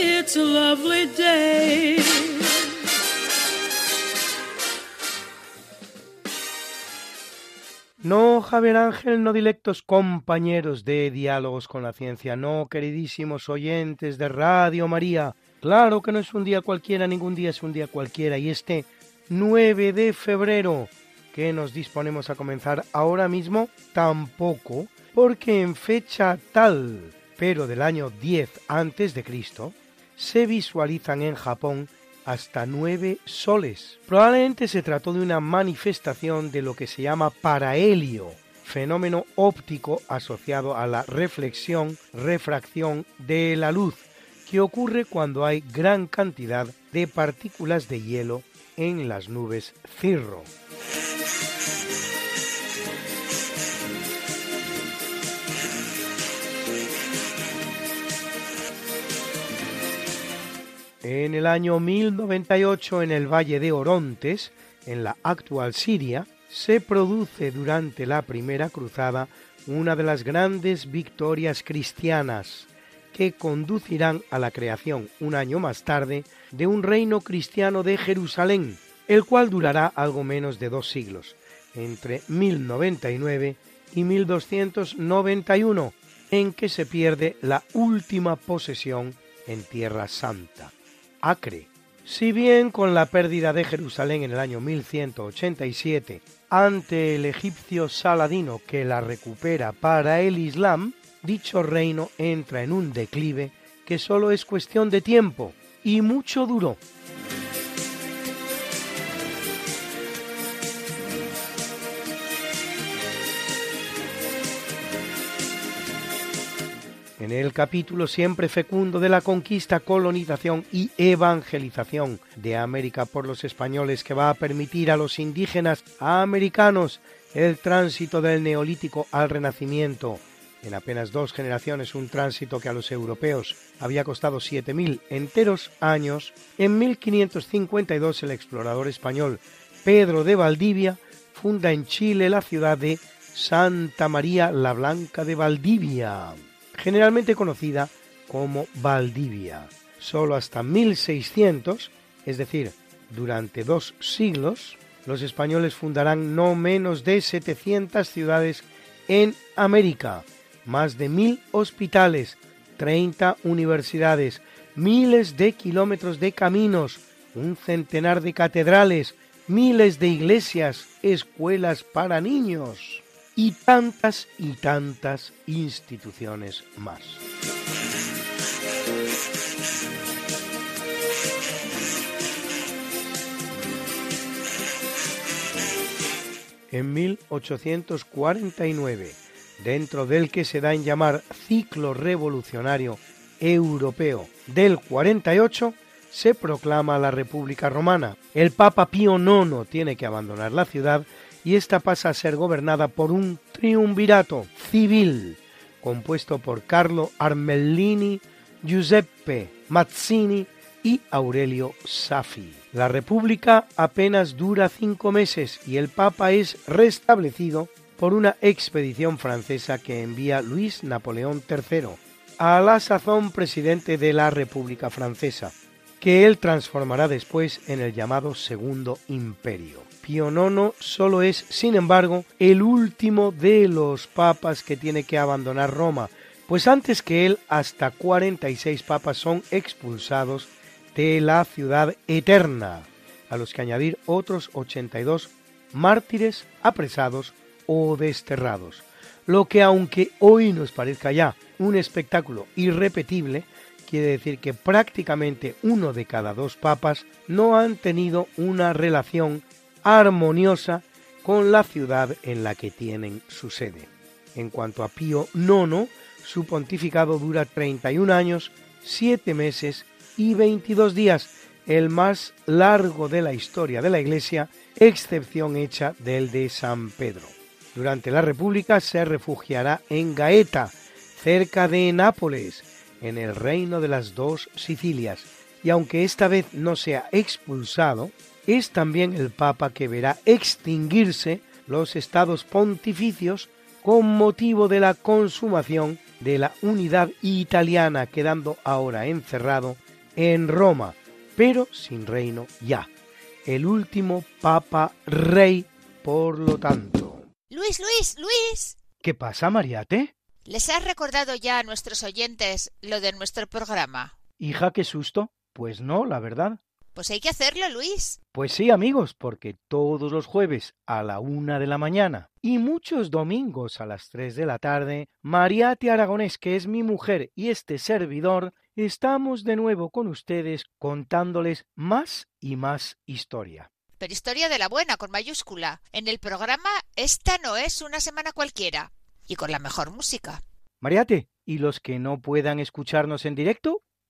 it's a lovely day. No, Javier Ángel, no directos compañeros de Diálogos con la Ciencia, no, queridísimos oyentes de Radio María. Claro que no es un día cualquiera, ningún día es un día cualquiera, y este 9 de febrero que nos disponemos a comenzar ahora mismo, tampoco porque en fecha tal, pero del año 10 antes de Cristo, se visualizan en Japón hasta nueve soles. Probablemente se trató de una manifestación de lo que se llama parahelio, fenómeno óptico asociado a la reflexión, refracción de la luz, que ocurre cuando hay gran cantidad de partículas de hielo en las nubes cirro. En el año 1098 en el valle de Orontes, en la actual Siria, se produce durante la primera cruzada una de las grandes victorias cristianas que conducirán a la creación un año más tarde de un reino cristiano de Jerusalén, el cual durará algo menos de dos siglos, entre 1099 y 1291, en que se pierde la última posesión en Tierra Santa. Acre. Si bien con la pérdida de Jerusalén en el año 1187 ante el egipcio Saladino que la recupera para el Islam, dicho reino entra en un declive que solo es cuestión de tiempo y mucho duró. En el capítulo siempre fecundo de la conquista, colonización y evangelización de América por los españoles que va a permitir a los indígenas americanos el tránsito del neolítico al renacimiento. En apenas dos generaciones un tránsito que a los europeos había costado 7.000 enteros años, en 1552 el explorador español Pedro de Valdivia funda en Chile la ciudad de Santa María la Blanca de Valdivia. Generalmente conocida como Valdivia. Solo hasta 1600, es decir, durante dos siglos, los españoles fundarán no menos de 700 ciudades en América, más de mil hospitales, 30 universidades, miles de kilómetros de caminos, un centenar de catedrales, miles de iglesias, escuelas para niños y tantas y tantas instituciones más. En 1849, dentro del que se da en llamar ciclo revolucionario europeo del 48, se proclama la República Romana. El Papa Pío IX tiene que abandonar la ciudad y esta pasa a ser gobernada por un triunvirato civil compuesto por Carlo Armellini, Giuseppe Mazzini y Aurelio Safi. La República apenas dura cinco meses y el Papa es restablecido por una expedición francesa que envía Luis Napoleón III, a la sazón presidente de la República Francesa, que él transformará después en el llamado Segundo Imperio. IX solo es, sin embargo, el último de los papas que tiene que abandonar Roma, pues antes que él hasta 46 papas son expulsados de la ciudad eterna, a los que añadir otros 82 mártires apresados o desterrados. Lo que aunque hoy nos parezca ya un espectáculo irrepetible, quiere decir que prácticamente uno de cada dos papas no han tenido una relación armoniosa con la ciudad en la que tienen su sede. En cuanto a Pío IX, su pontificado dura 31 años, 7 meses y 22 días, el más largo de la historia de la Iglesia, excepción hecha del de San Pedro. Durante la República se refugiará en Gaeta, cerca de Nápoles, en el reino de las dos Sicilias, y aunque esta vez no sea expulsado, es también el Papa que verá extinguirse los estados pontificios con motivo de la consumación de la unidad italiana, quedando ahora encerrado en Roma, pero sin reino ya. El último Papa Rey, por lo tanto. Luis, Luis, Luis. ¿Qué pasa, Mariate? ¿Les has recordado ya a nuestros oyentes lo de nuestro programa? Hija, qué susto. Pues no, la verdad. Pues hay que hacerlo, Luis. Pues sí, amigos, porque todos los jueves a la una de la mañana y muchos domingos a las tres de la tarde, Mariate Aragonés, que es mi mujer y este servidor, estamos de nuevo con ustedes contándoles más y más historia. Pero historia de la buena, con mayúscula. En el programa Esta no es una semana cualquiera. Y con la mejor música. Mariate, ¿y los que no puedan escucharnos en directo?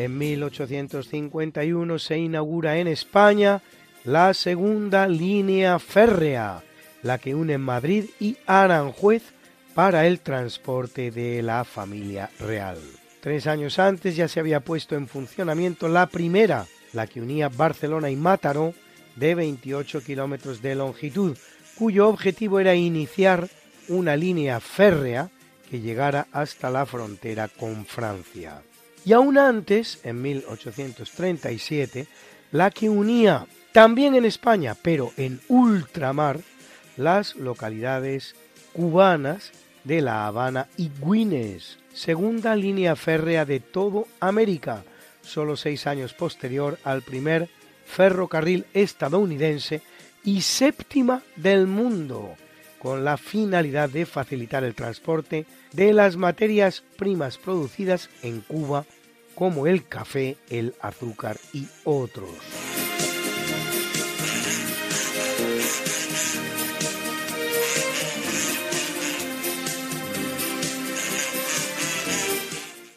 En 1851 se inaugura en España la segunda línea férrea, la que une Madrid y Aranjuez para el transporte de la familia real. Tres años antes ya se había puesto en funcionamiento la primera, la que unía Barcelona y Mataró, de 28 kilómetros de longitud, cuyo objetivo era iniciar una línea férrea que llegara hasta la frontera con Francia. Y aún antes, en 1837, la que unía también en España, pero en ultramar, las localidades cubanas de La Habana y Güines, segunda línea férrea de todo América, solo seis años posterior al primer ferrocarril estadounidense y séptima del mundo, con la finalidad de facilitar el transporte de las materias primas producidas en Cuba, como el café, el azúcar y otros.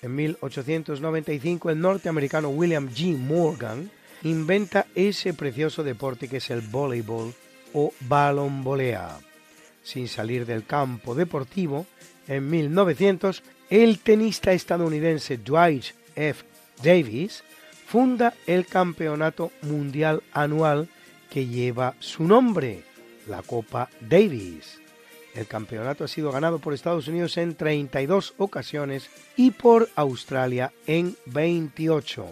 En 1895 el norteamericano William G. Morgan inventa ese precioso deporte que es el voleibol o balonvolea. Sin salir del campo deportivo, en 1900 el tenista estadounidense Dwight F. Davis funda el Campeonato Mundial Anual que lleva su nombre, la Copa Davis. El campeonato ha sido ganado por Estados Unidos en 32 ocasiones y por Australia en 28.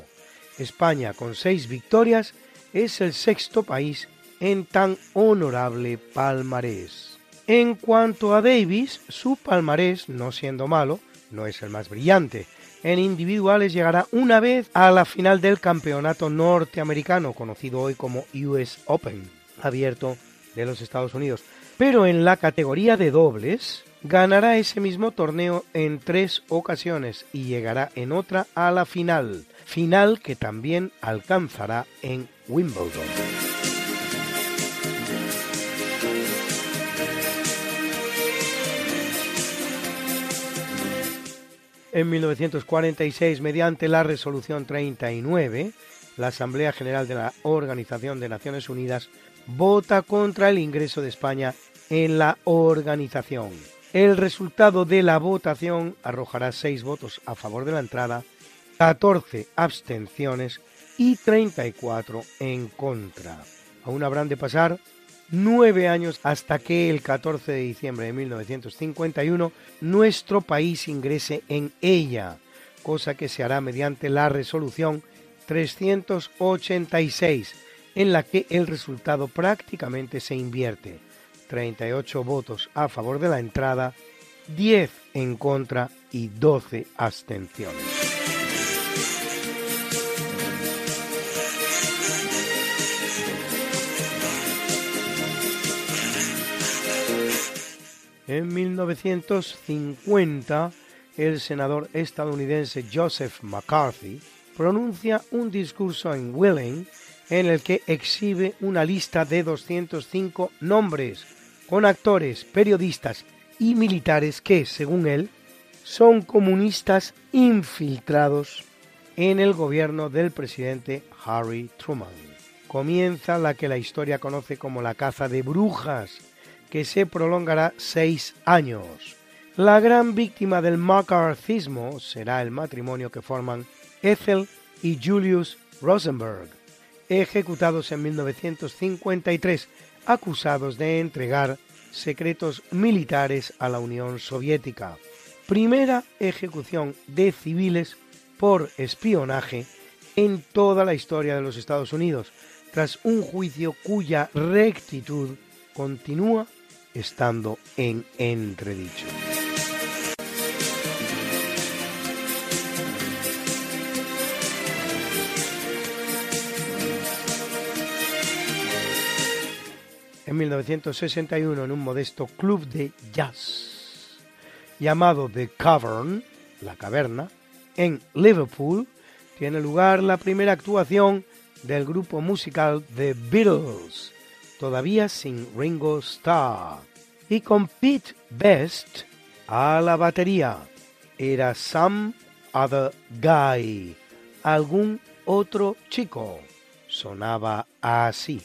España, con seis victorias, es el sexto país en tan honorable palmarés. En cuanto a Davis, su palmarés, no siendo malo, no es el más brillante. En individuales llegará una vez a la final del campeonato norteamericano, conocido hoy como US Open, abierto de los Estados Unidos. Pero en la categoría de dobles ganará ese mismo torneo en tres ocasiones y llegará en otra a la final, final que también alcanzará en Wimbledon. En 1946, mediante la Resolución 39, la Asamblea General de la Organización de Naciones Unidas vota contra el ingreso de España en la organización. El resultado de la votación arrojará seis votos a favor de la entrada, 14 abstenciones y 34 en contra. Aún habrán de pasar nueve años hasta que el 14 de diciembre de 1951 nuestro país ingrese en ella, cosa que se hará mediante la resolución 386, en la que el resultado prácticamente se invierte. 38 votos a favor de la entrada, 10 en contra y 12 abstenciones. En 1950, el senador estadounidense Joseph McCarthy pronuncia un discurso en Wheeling en el que exhibe una lista de 205 nombres con actores, periodistas y militares que, según él, son comunistas infiltrados en el gobierno del presidente Harry Truman. Comienza la que la historia conoce como la caza de brujas, que se prolongará seis años. La gran víctima del macartismo será el matrimonio que forman Ethel y Julius Rosenberg, ejecutados en 1953, acusados de entregar secretos militares a la Unión Soviética. Primera ejecución de civiles por espionaje en toda la historia de los Estados Unidos, tras un juicio cuya rectitud continúa estando en entredicho. En 1961, en un modesto club de jazz llamado The Cavern, la caverna, en Liverpool, tiene lugar la primera actuación del grupo musical The Beatles, todavía sin Ringo Starr, y con Pete Best a la batería. Era Some Other Guy, algún otro chico. Sonaba así.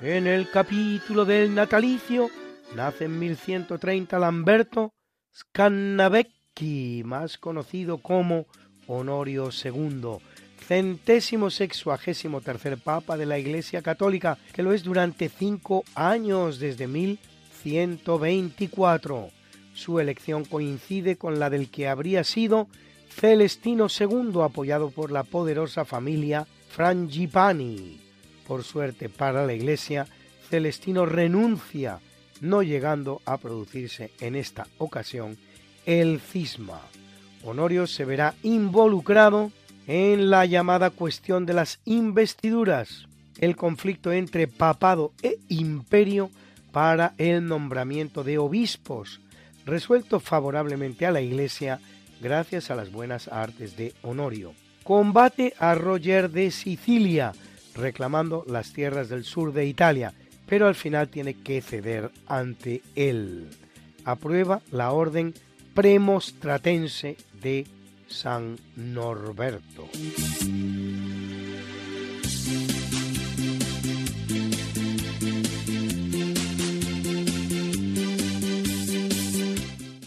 En el capítulo del natalicio nace en 1130 Lamberto Scannavecchi, más conocido como Honorio II, centésimo sexuagésimo tercer papa de la Iglesia Católica, que lo es durante cinco años desde 1124. Su elección coincide con la del que habría sido Celestino II, apoyado por la poderosa familia Frangipani. Por suerte para la Iglesia, Celestino renuncia, no llegando a producirse en esta ocasión el cisma. Honorio se verá involucrado en la llamada cuestión de las investiduras, el conflicto entre papado e imperio para el nombramiento de obispos, resuelto favorablemente a la Iglesia gracias a las buenas artes de Honorio. Combate a Roger de Sicilia, reclamando las tierras del sur de Italia, pero al final tiene que ceder ante él. Aprueba la orden premostratense de San Norberto.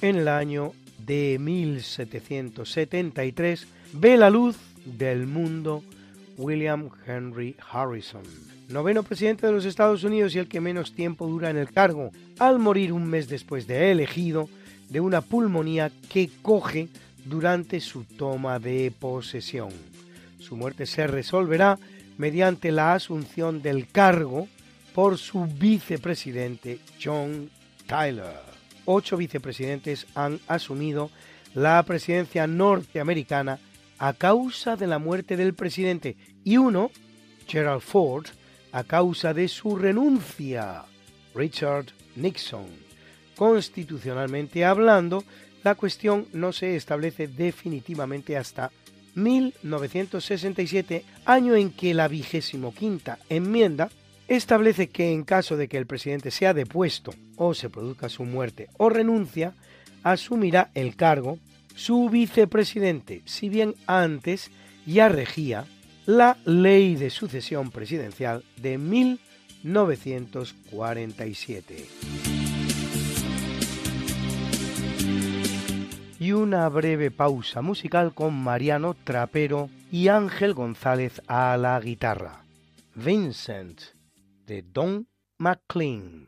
En el año de 1773 ve la luz del mundo William Henry Harrison, noveno presidente de los Estados Unidos y el que menos tiempo dura en el cargo, al morir un mes después de elegido de una pulmonía que coge durante su toma de posesión. Su muerte se resolverá mediante la asunción del cargo por su vicepresidente John Tyler. Ocho vicepresidentes han asumido la presidencia norteamericana a causa de la muerte del presidente y uno, Gerald Ford, a causa de su renuncia, Richard Nixon. Constitucionalmente hablando, la cuestión no se establece definitivamente hasta 1967, año en que la vigésimo quinta enmienda establece que en caso de que el presidente sea depuesto o se produzca su muerte o renuncia, asumirá el cargo su vicepresidente, si bien antes ya regía la ley de sucesión presidencial de 1947. y una breve pausa musical con Mariano Trapero y Ángel González a la guitarra. Vincent de Don McLean.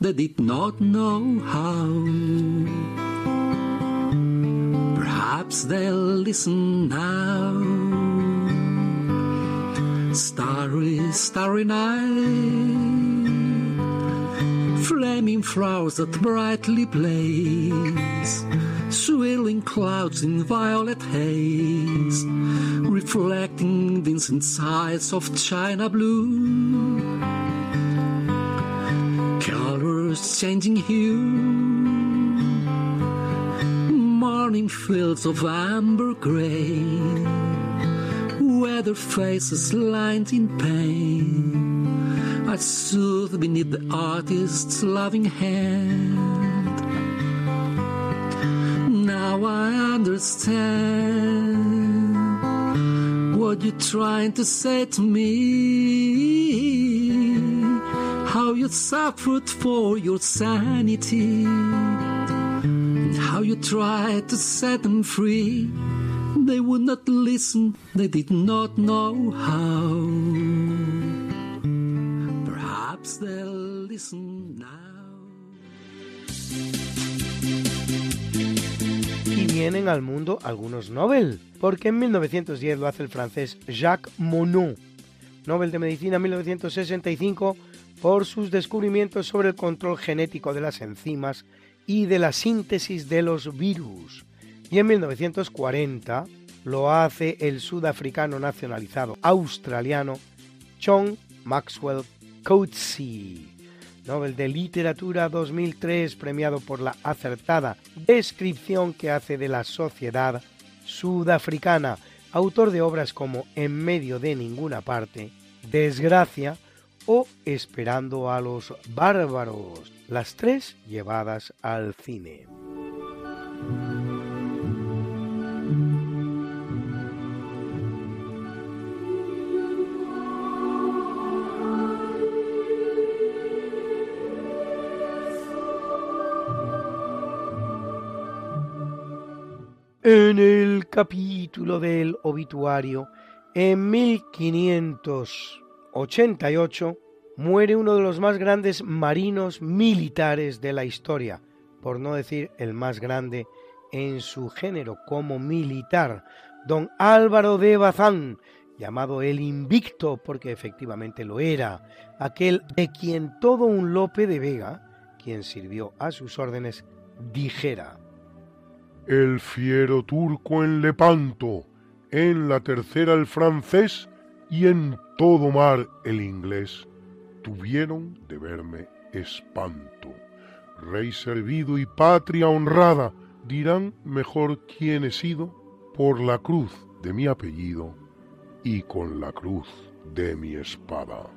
they did not know how. Perhaps they'll listen now. Starry, starry night, flaming flowers that brightly blaze, swirling clouds in violet haze, reflecting Vincent's eyes of china blue. Color changing hue. Morning fields of amber gray, weather faces lined in pain, are soothed beneath the artist's loving hand. Now I understand what you're trying to say to me you suffered for your sanity, and how you tried to set them free. They would not listen, they did not know how. Perhaps they'll listen now. Y vienen al mundo algunos Nobel, porque en 1910 lo hace el francés Jacques Monod, Nobel de Medicina 1965 por sus descubrimientos sobre el control genético de las enzimas y de la síntesis de los virus. Y en 1940 lo hace el sudafricano nacionalizado australiano John Maxwell Coetzee. Nobel de Literatura 2003, premiado por la acertada descripción que hace de la sociedad sudafricana, autor de obras como En medio de ninguna parte, Desgracia, o Esperando a los bárbaros, las tres llevadas al cine. En el capítulo del obituario, en 1588, muere uno de los más grandes marinos militares de la historia, por no decir el más grande en su género como militar, don Álvaro de Bazán, llamado el Invicto, porque efectivamente lo era, aquel de quien todo un Lope de Vega, quien sirvió a sus órdenes, dijera. El fiero turco en Lepanto, en la tercera el francés y en todo mar el inglés tuvieron de verme espanto. Rey servido y patria honrada dirán mejor quién he sido por la cruz de mi apellido y con la cruz de mi espada.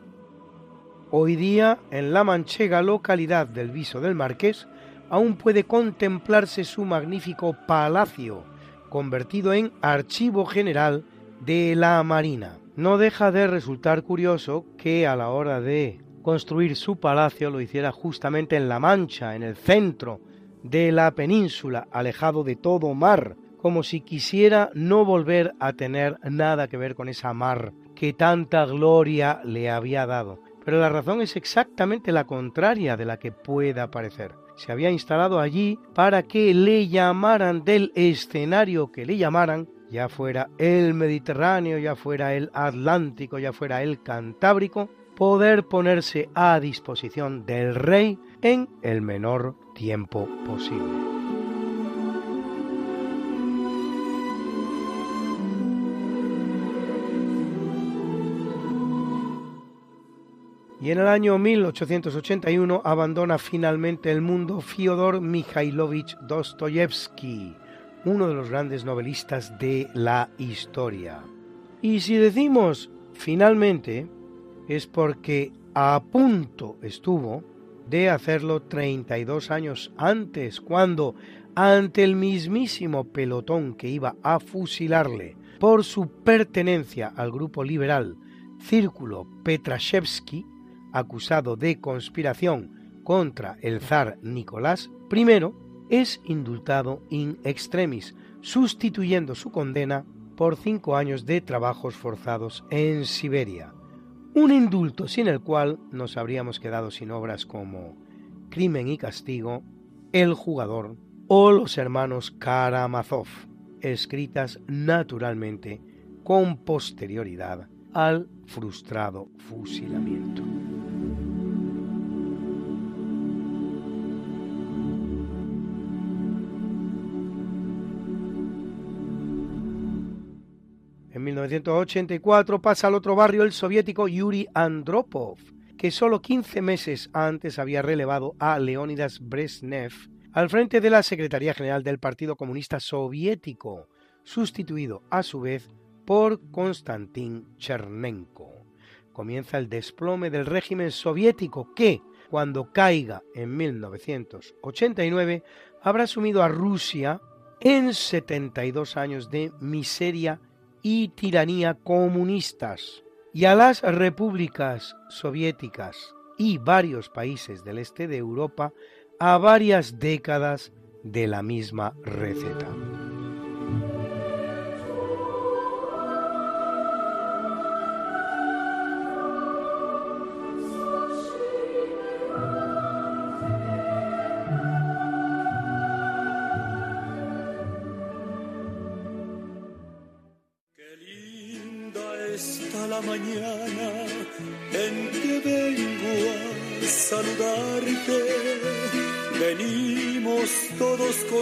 Hoy día, en la manchega localidad del Viso del Marqués, aún puede contemplarse su magnífico palacio, convertido en archivo general de la Marina. No deja de resultar curioso que a la hora de construir su palacio lo hiciera justamente en La Mancha, en el centro de la península, alejado de todo mar, como si quisiera no volver a tener nada que ver con esa mar que tanta gloria le había dado. Pero la razón es exactamente la contraria de la que pueda parecer. Se había instalado allí para que le llamaran del escenario que le llamaran, ya fuera el Mediterráneo, ya fuera el Atlántico, ya fuera el Cantábrico, poder ponerse a disposición del rey en el menor tiempo posible. Y en el año 1881 abandona finalmente el mundo Fyodor Mikhailovich Dostoyevsky, uno de los grandes novelistas de la historia. Y si decimos finalmente, es porque a punto estuvo de hacerlo 32 años antes, cuando, ante el mismísimo pelotón que iba a fusilarle por su pertenencia al grupo liberal Círculo Petrashevsky, acusado de conspiración contra el zar Nicolás I, es indultado in extremis, sustituyendo su condena por cinco años de trabajos forzados en Siberia. Un indulto sin el cual nos habríamos quedado sin obras como Crimen y Castigo, El Jugador o Los Hermanos Karamazov, escritas naturalmente con posterioridad al frustrado fusilamiento. 1984 pasa al otro barrio el soviético Yuri Andropov, que solo 15 meses antes había relevado a Leónidas Brezhnev al frente de la Secretaría General del Partido Comunista Soviético, sustituido a su vez por Konstantin Chernenko. Comienza el desplome del régimen soviético que, cuando caiga en 1989, habrá sumido a Rusia en 72 años de miseria y tiranía comunistas y a las repúblicas soviéticas y varios países del este de Europa a varias décadas de la misma receta.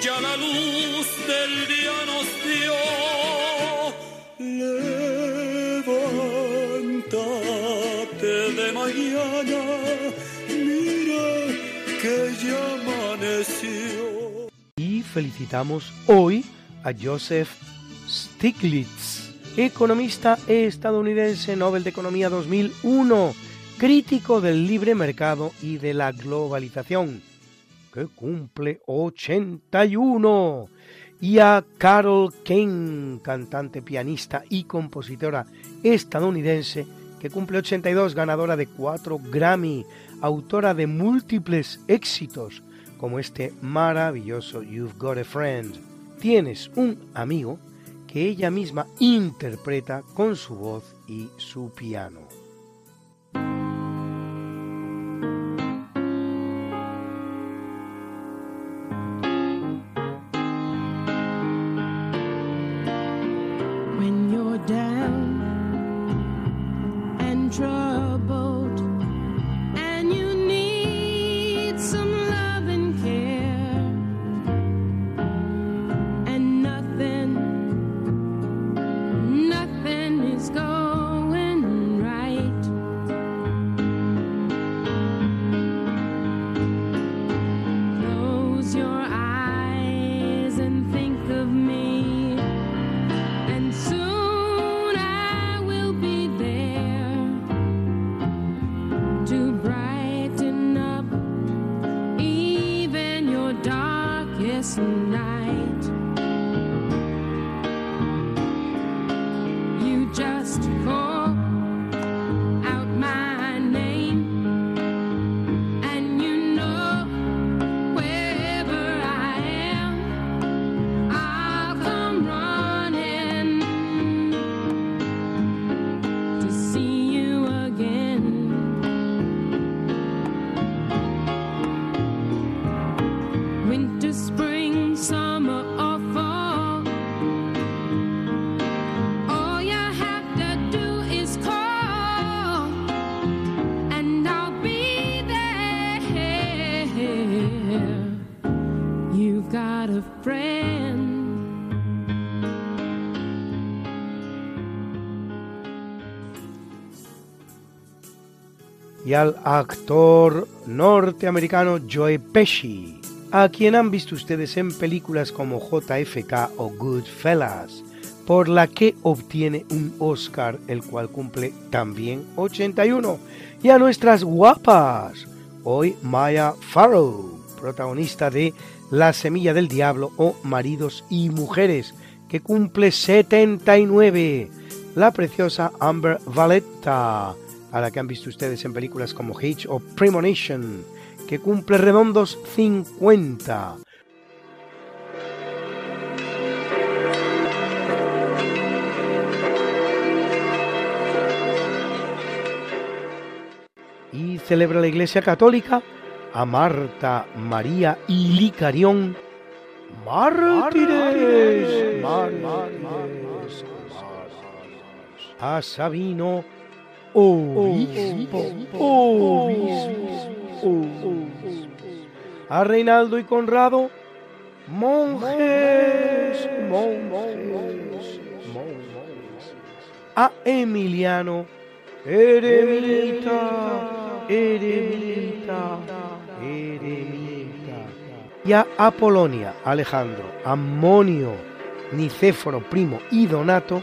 ya la luz del día nos dio. Levántate de mañana, mira que ya amaneció. Y felicitamos hoy a Joseph Stiglitz, economista estadounidense Nobel de Economía 2001 crítico del libre mercado y de la globalización, que cumple 81, y a Carol Kane, cantante, pianista y compositora estadounidense, que cumple 82, ganadora de 4 Grammy, autora de múltiples éxitos, como este maravilloso You've Got a Friend. Tienes un amigo que ella misma interpreta con su voz y su piano. Al actor norteamericano Joe Pesci, a quien han visto ustedes en películas como JFK o Goodfellas, por la que obtiene un Oscar, el cual cumple también 81, y a nuestras guapas, hoy Maya Farrow, protagonista de La Semilla del Diablo o Maridos y Mujeres, que cumple 79, la preciosa Amber Valletta, a la que han visto ustedes en películas como Hitch o Premonition, que cumple redondos 50. celebra la Iglesia Católica a Marta, María y Licarión, mártires, mártires, a Sabino, obispo, obispo, a Reinaldo y Conrado, monjes, monjes, monjes, a Emiliano, eremita, eremita, eremita, y a Apolonia, Alejandro, Amonio, Nicéforo, primo y Donato,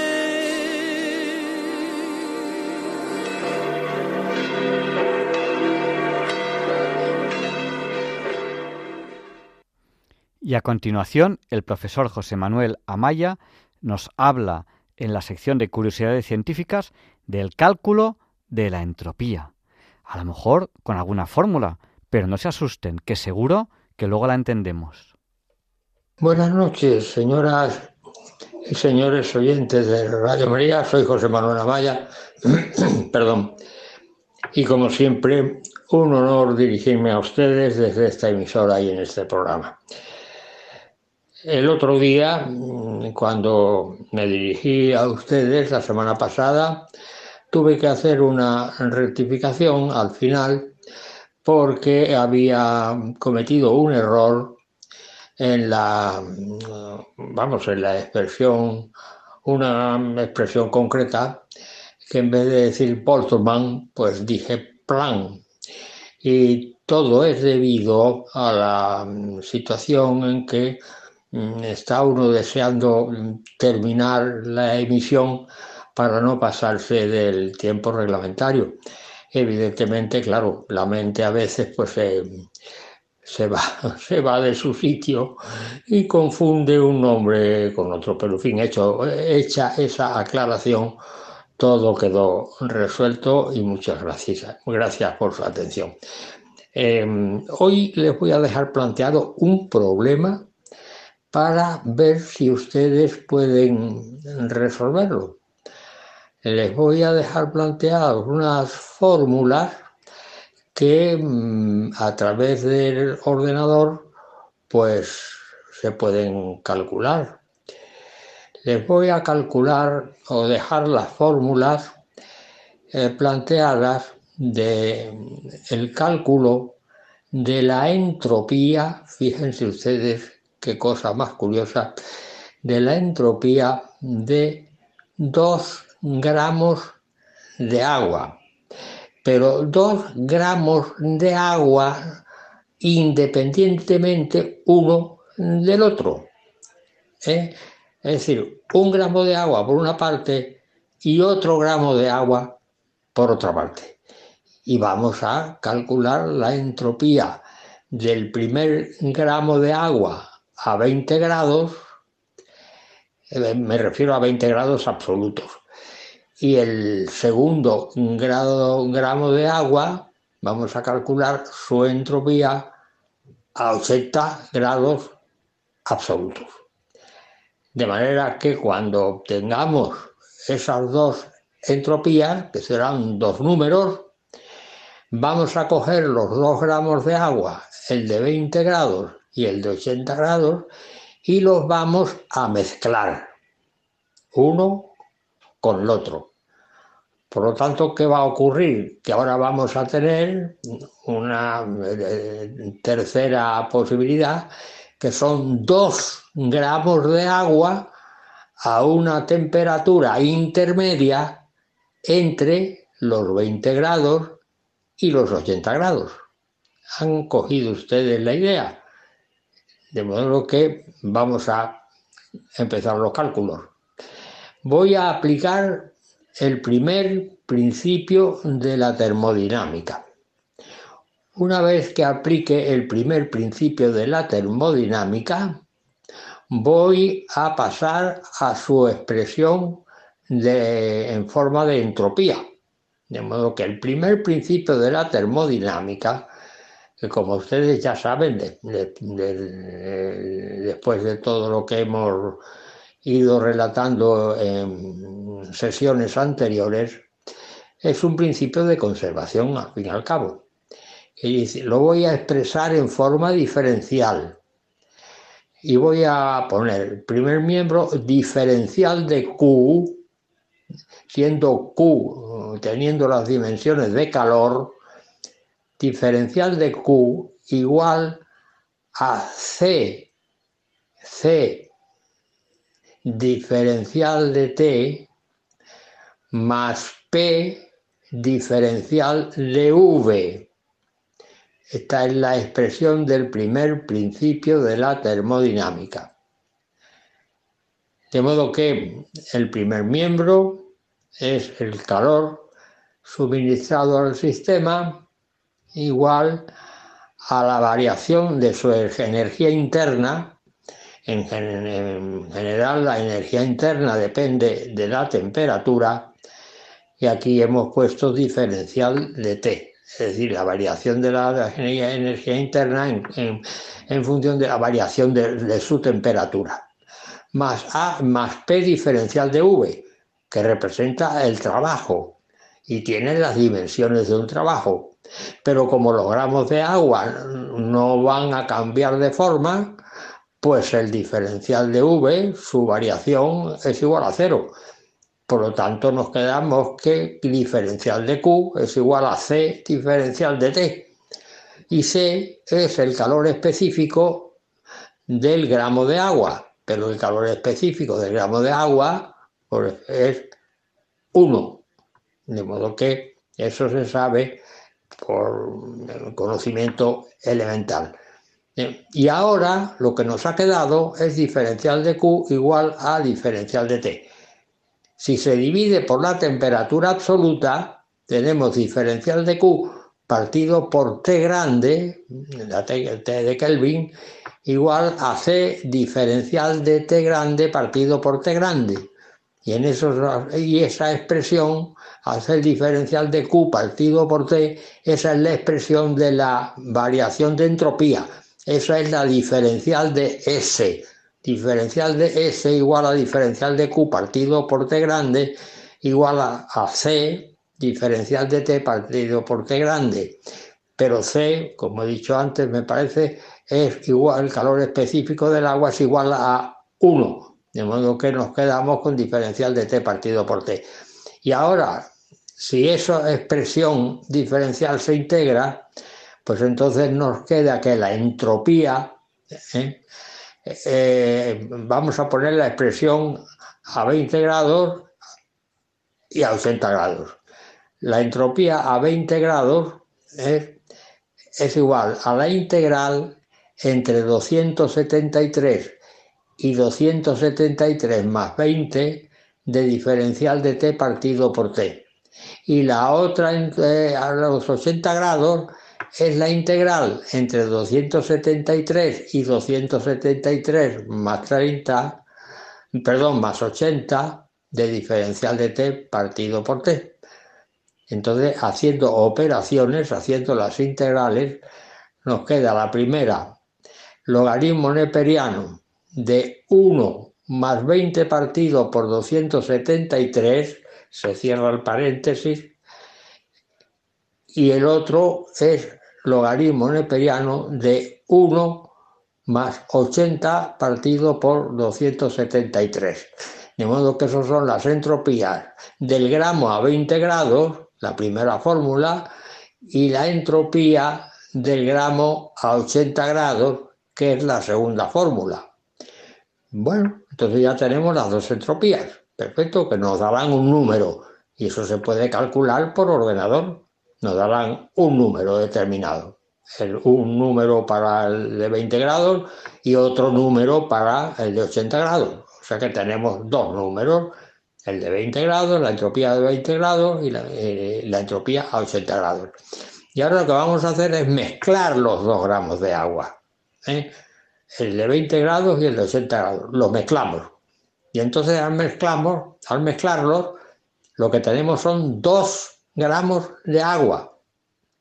Y a continuación, el profesor José Manuel Amaya nos habla en la sección de curiosidades científicas del cálculo de la entropía. A lo mejor con alguna fórmula, pero no se asusten, que seguro que luego la entendemos. Buenas noches, señoras y señores oyentes de Radio María. Soy José Manuel Amaya. Perdón. Y como siempre, un honor dirigirme a ustedes desde esta emisora y en este programa. El otro día, mm, cuando me dirigí a ustedes la semana pasada, tuve que hacer una rectificación al final porque había cometido un error en la, mm, vamos, en la expresión, una expresión concreta que en vez de decir Boltzmann, pues dije plan. Y todo es debido a la mm, situación en que está uno deseando mm, terminar la emisión para no pasarse del tiempo reglamentario. Evidentemente, claro, la mente a veces pues se, va, se va de su sitio y confunde un nombre con otro, pero en fin, hecho, hecha esa aclaración, todo quedó resuelto y muchas gracias, gracias por su atención. Em, hoy les voy a dejar planteado un problema para ver si ustedes pueden resolverlo. Les voy a dejar planteadas unas fórmulas que mm, a través del ordenador pues se pueden calcular. Les voy a calcular o dejar las fórmulas eh, planteadas de el cálculo de la entropía, fíjense ustedes qué cosa más curiosa, de la entropía de 2 gramos de agua. Pero 2 gramos de agua independientemente uno del otro. ¿eh? Es decir, un gramo de agua por una parte y otro gramo de agua por otra parte. Y vamos a calcular la entropía del primer gramo de agua a 20 grados, eh, me refiero a 20 grados absolutos, y el segundo grado, gramo de agua, vamos a calcular su entropía a 80 grados absolutos. De manera que cuando obtengamos esas dos entropías, que serán dos números, vamos a coger los dos gramos de agua, el de 20 grados y el de 80 grados y los vamos a mezclar uno con el otro. Por lo tanto, ¿qué va a ocurrir? Que ahora vamos a tener una eh, tercera posibilidad, que son dos gramos de agua a una temperatura intermedia entre los 20 grados y los 80 grados. ¿Han cogido ustedes la idea? De modo que vamos a empezar los cálculos. Voy a aplicar el primer principio de la termodinámica. Una vez que aplique el primer principio de la termodinámica, voy a pasar a su expresión en forma de entropía. De modo que el primer principio de la termodinámica, que como ustedes ya saben, después de todo lo que hemos ido relatando en sesiones anteriores, es un principio de conservación, al fin y al cabo. Lo voy a expresar en forma diferencial. Y voy a poner primer miembro diferencial de Q, siendo Q teniendo las dimensiones de calor, diferencial de Q igual a C, C diferencial de T más P diferencial de V. Esta es la expresión del primer principio de la termodinámica. De modo que el primer miembro es el calor suministrado al sistema igual a la variación de su energía interna. En, general la energía interna depende de la temperatura y aquí hemos puesto diferencial de T, es decir, la variación de la energía, interna en, función de la variación de, su temperatura, más A más P diferencial de V, que representa el trabajo y tiene las dimensiones de un trabajo. Pero como los gramos de agua no van a cambiar de forma, pues el diferencial de V, su variación es igual a cero. Por lo tanto, nos quedamos que diferencial de Q es igual a C diferencial de T. Y C es el calor específico del gramo de agua. Pero el calor específico del gramo de agua pues, es 1. De modo que eso se sabe por conocimiento elemental. Y ahora lo que nos ha quedado es diferencial de Q igual a diferencial de T. Si se divide por la temperatura absoluta, tenemos diferencial de Q partido por T grande, la T, de Kelvin, igual a C diferencial de T grande partido por T grande. Y, en y esa expresión, hace el diferencial de Q partido por T, esa es la expresión de la variación de entropía. Esa es la diferencial de S diferencial de S igual a diferencial de Q partido por T grande igual a, C diferencial de T partido por T grande. Pero C, como he dicho antes, me parece, es igual, el calor específico del agua es igual a 1. De modo que nos quedamos con diferencial de T partido por T. Y ahora, si esa expresión diferencial se integra, pues entonces nos queda que la entropía, ¿eh? Eh, vamos a poner la expresión a 20 grados y a 80 grados. La entropía a 20 grados es igual a la integral entre 273 y 273 más 20 de diferencial de t partido por t. Y la otra a los 80 grados es la integral entre 273 y 273 más 30, perdón, más 80 de diferencial de t partido por t. Entonces, haciendo operaciones, haciendo las integrales, nos queda la primera, logaritmo neperiano de 1 más 20 partido por 273, se cierra el paréntesis, y el otro es logaritmo neperiano de 1 más 80 partido por 273. De modo que esas son las entropías del gramo a 20 grados, la primera fórmula, y la entropía del gramo a 80 grados, que es la segunda fórmula. Bueno, entonces ya tenemos las dos entropías. Perfecto, que nos darán un número y eso se puede calcular por ordenador nos darán un número determinado. un número para el de 20 grados y otro número para el de 80 grados. O sea que tenemos dos números, el de 20 grados, la entropía de 20 grados y la, eh, la entropía a 80 grados. Y ahora lo que vamos a hacer es mezclar los dos gramos de agua. ¿eh? El de 20 grados y el de 80 grados. Los mezclamos. Y entonces al, mezclamos, al mezclarlos, lo que tenemos son 2 gramos de agua.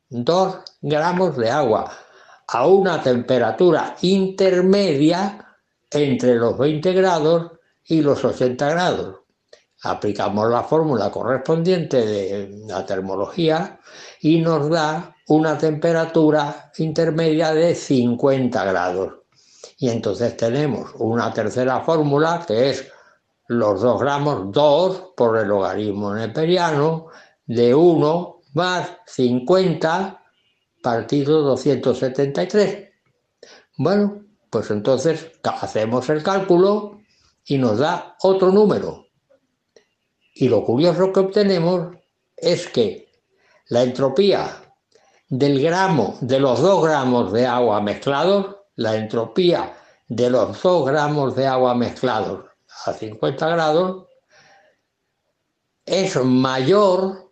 2 gramos de agua a una temperatura intermedia entre los 20 grados y los 80 grados. Aplicamos la fórmula correspondiente de la termología y nos da una temperatura intermedia de 50 grados. Y entonces tenemos una tercera fórmula que es los 2 gramos 2 por el logaritmo neperiano de 1 más 50 partido 273. Bueno, pues entonces hacemos el cálculo y nos da otro número. Y lo curioso que obtenemos es que la entropía del gramo, de los dos gramos de agua mezclados, la entropía de los dos gramos de agua mezclados a 50 grados, es mayor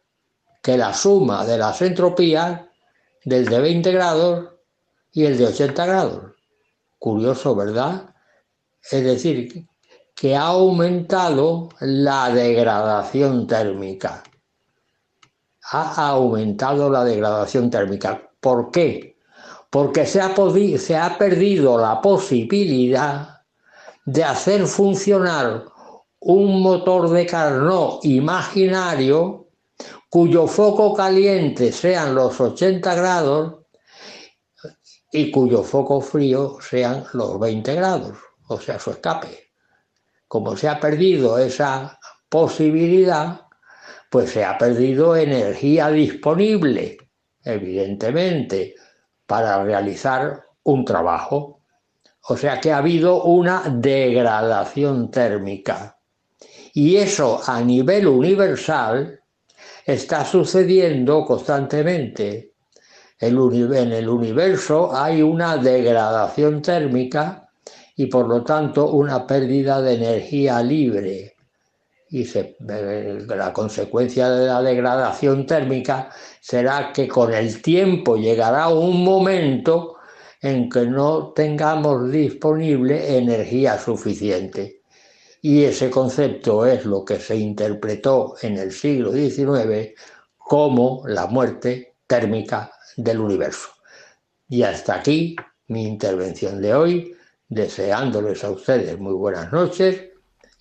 que la suma de las entropías del de 20 grados y el de 80 grados. Curioso, ¿verdad? Es decir, que ha aumentado la degradación térmica. Ha aumentado la degradación térmica. ¿Por qué? Porque se ha, se ha perdido la posibilidad de hacer funcionar un motor de Carnot imaginario cuyo foco caliente sean los 80 grados y cuyo foco frío sean los 20 grados, o sea, su escape. Como se ha perdido esa posibilidad, pues se ha perdido energía disponible, evidentemente, para realizar un trabajo. O sea que ha habido una degradación térmica. Y eso a nivel universal está sucediendo constantemente. en el universo hay una degradación térmica y por lo tanto una pérdida de energía libre. Y la consecuencia de la degradación térmica será que con el tiempo llegará un momento en que no tengamos disponible energía suficiente. Y ese concepto es lo que se interpretó en el siglo XIX como la muerte térmica del universo. Y hasta aquí mi intervención de hoy, deseándoles a ustedes muy buenas noches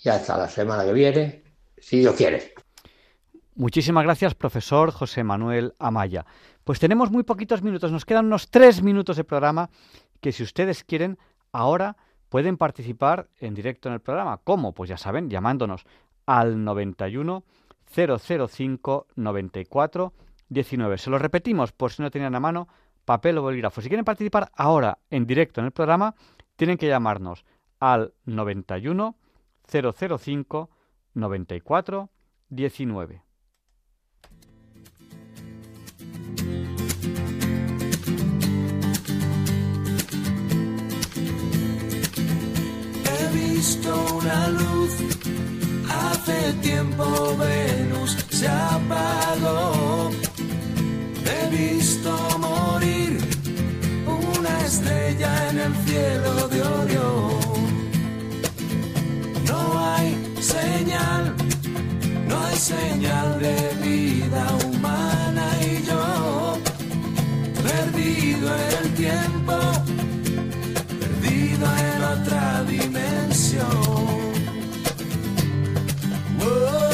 y hasta la semana que viene, si Dios quiere. Muchísimas gracias, profesor José Manuel Amaya. Pues tenemos muy poquitos minutos, nos quedan unos tres minutos de programa que si ustedes quieren, ahora pueden participar en directo en el programa. ¿Cómo? Pues ya saben, llamándonos al 91 005 94 19. Se lo repetimos por si no tenían a mano papel o bolígrafo. Si quieren participar ahora en directo en el programa, tienen que llamarnos al 91 005 94 19. visto una luz. Hace tiempo Venus se apagó. He visto morir una estrella en el cielo de Orión. No hay señal, no hay señal de vida humana y yo, perdido el tiempo, perdido en otra dimensión. casa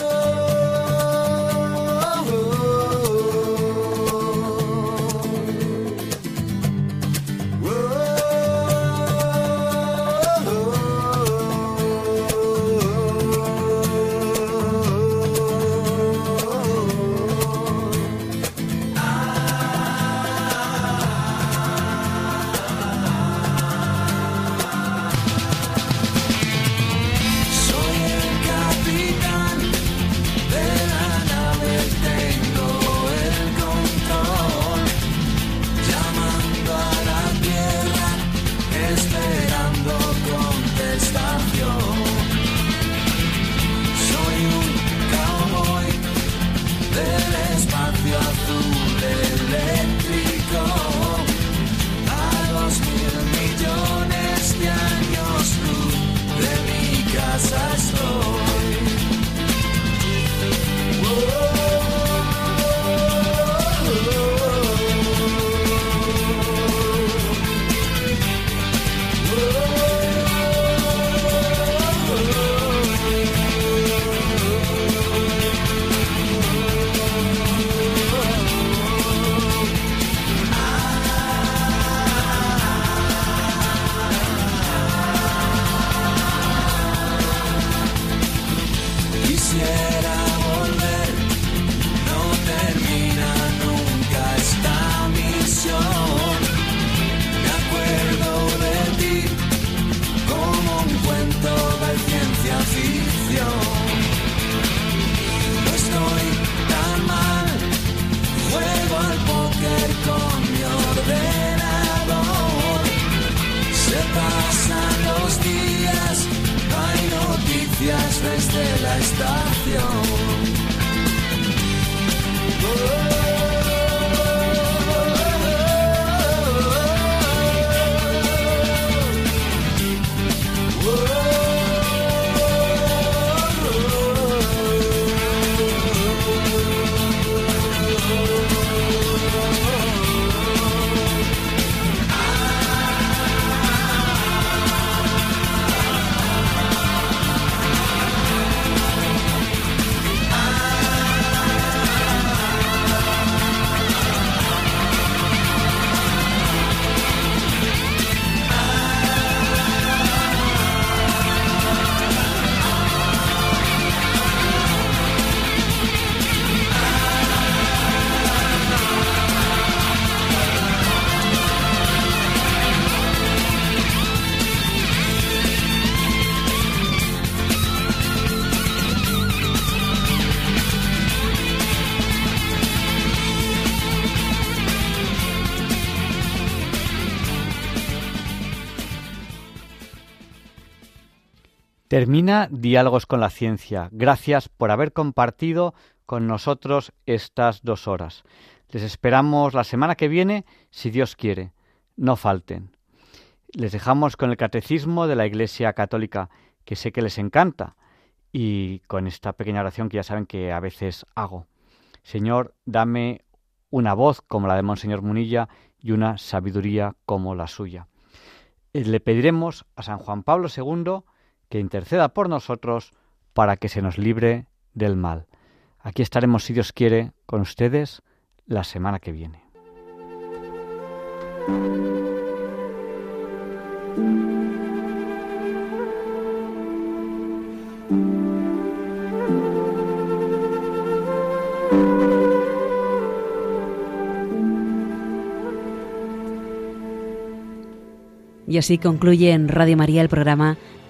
Termina Diálogos con la Ciencia. Gracias por haber compartido con nosotros estas dos horas. Les esperamos la semana que viene, si Dios quiere. No falten. Les dejamos con el Catecismo de la Iglesia Católica, que sé que les encanta, y con esta pequeña oración que ya saben que a veces hago. Señor, dame una voz como la de Monseñor Munilla y una sabiduría como la suya. Le pediremos a San Juan Pablo II que interceda por nosotros para que se nos libre del mal. Aquí estaremos, si Dios quiere, con ustedes la semana que viene. Y así concluye en Radio María el programa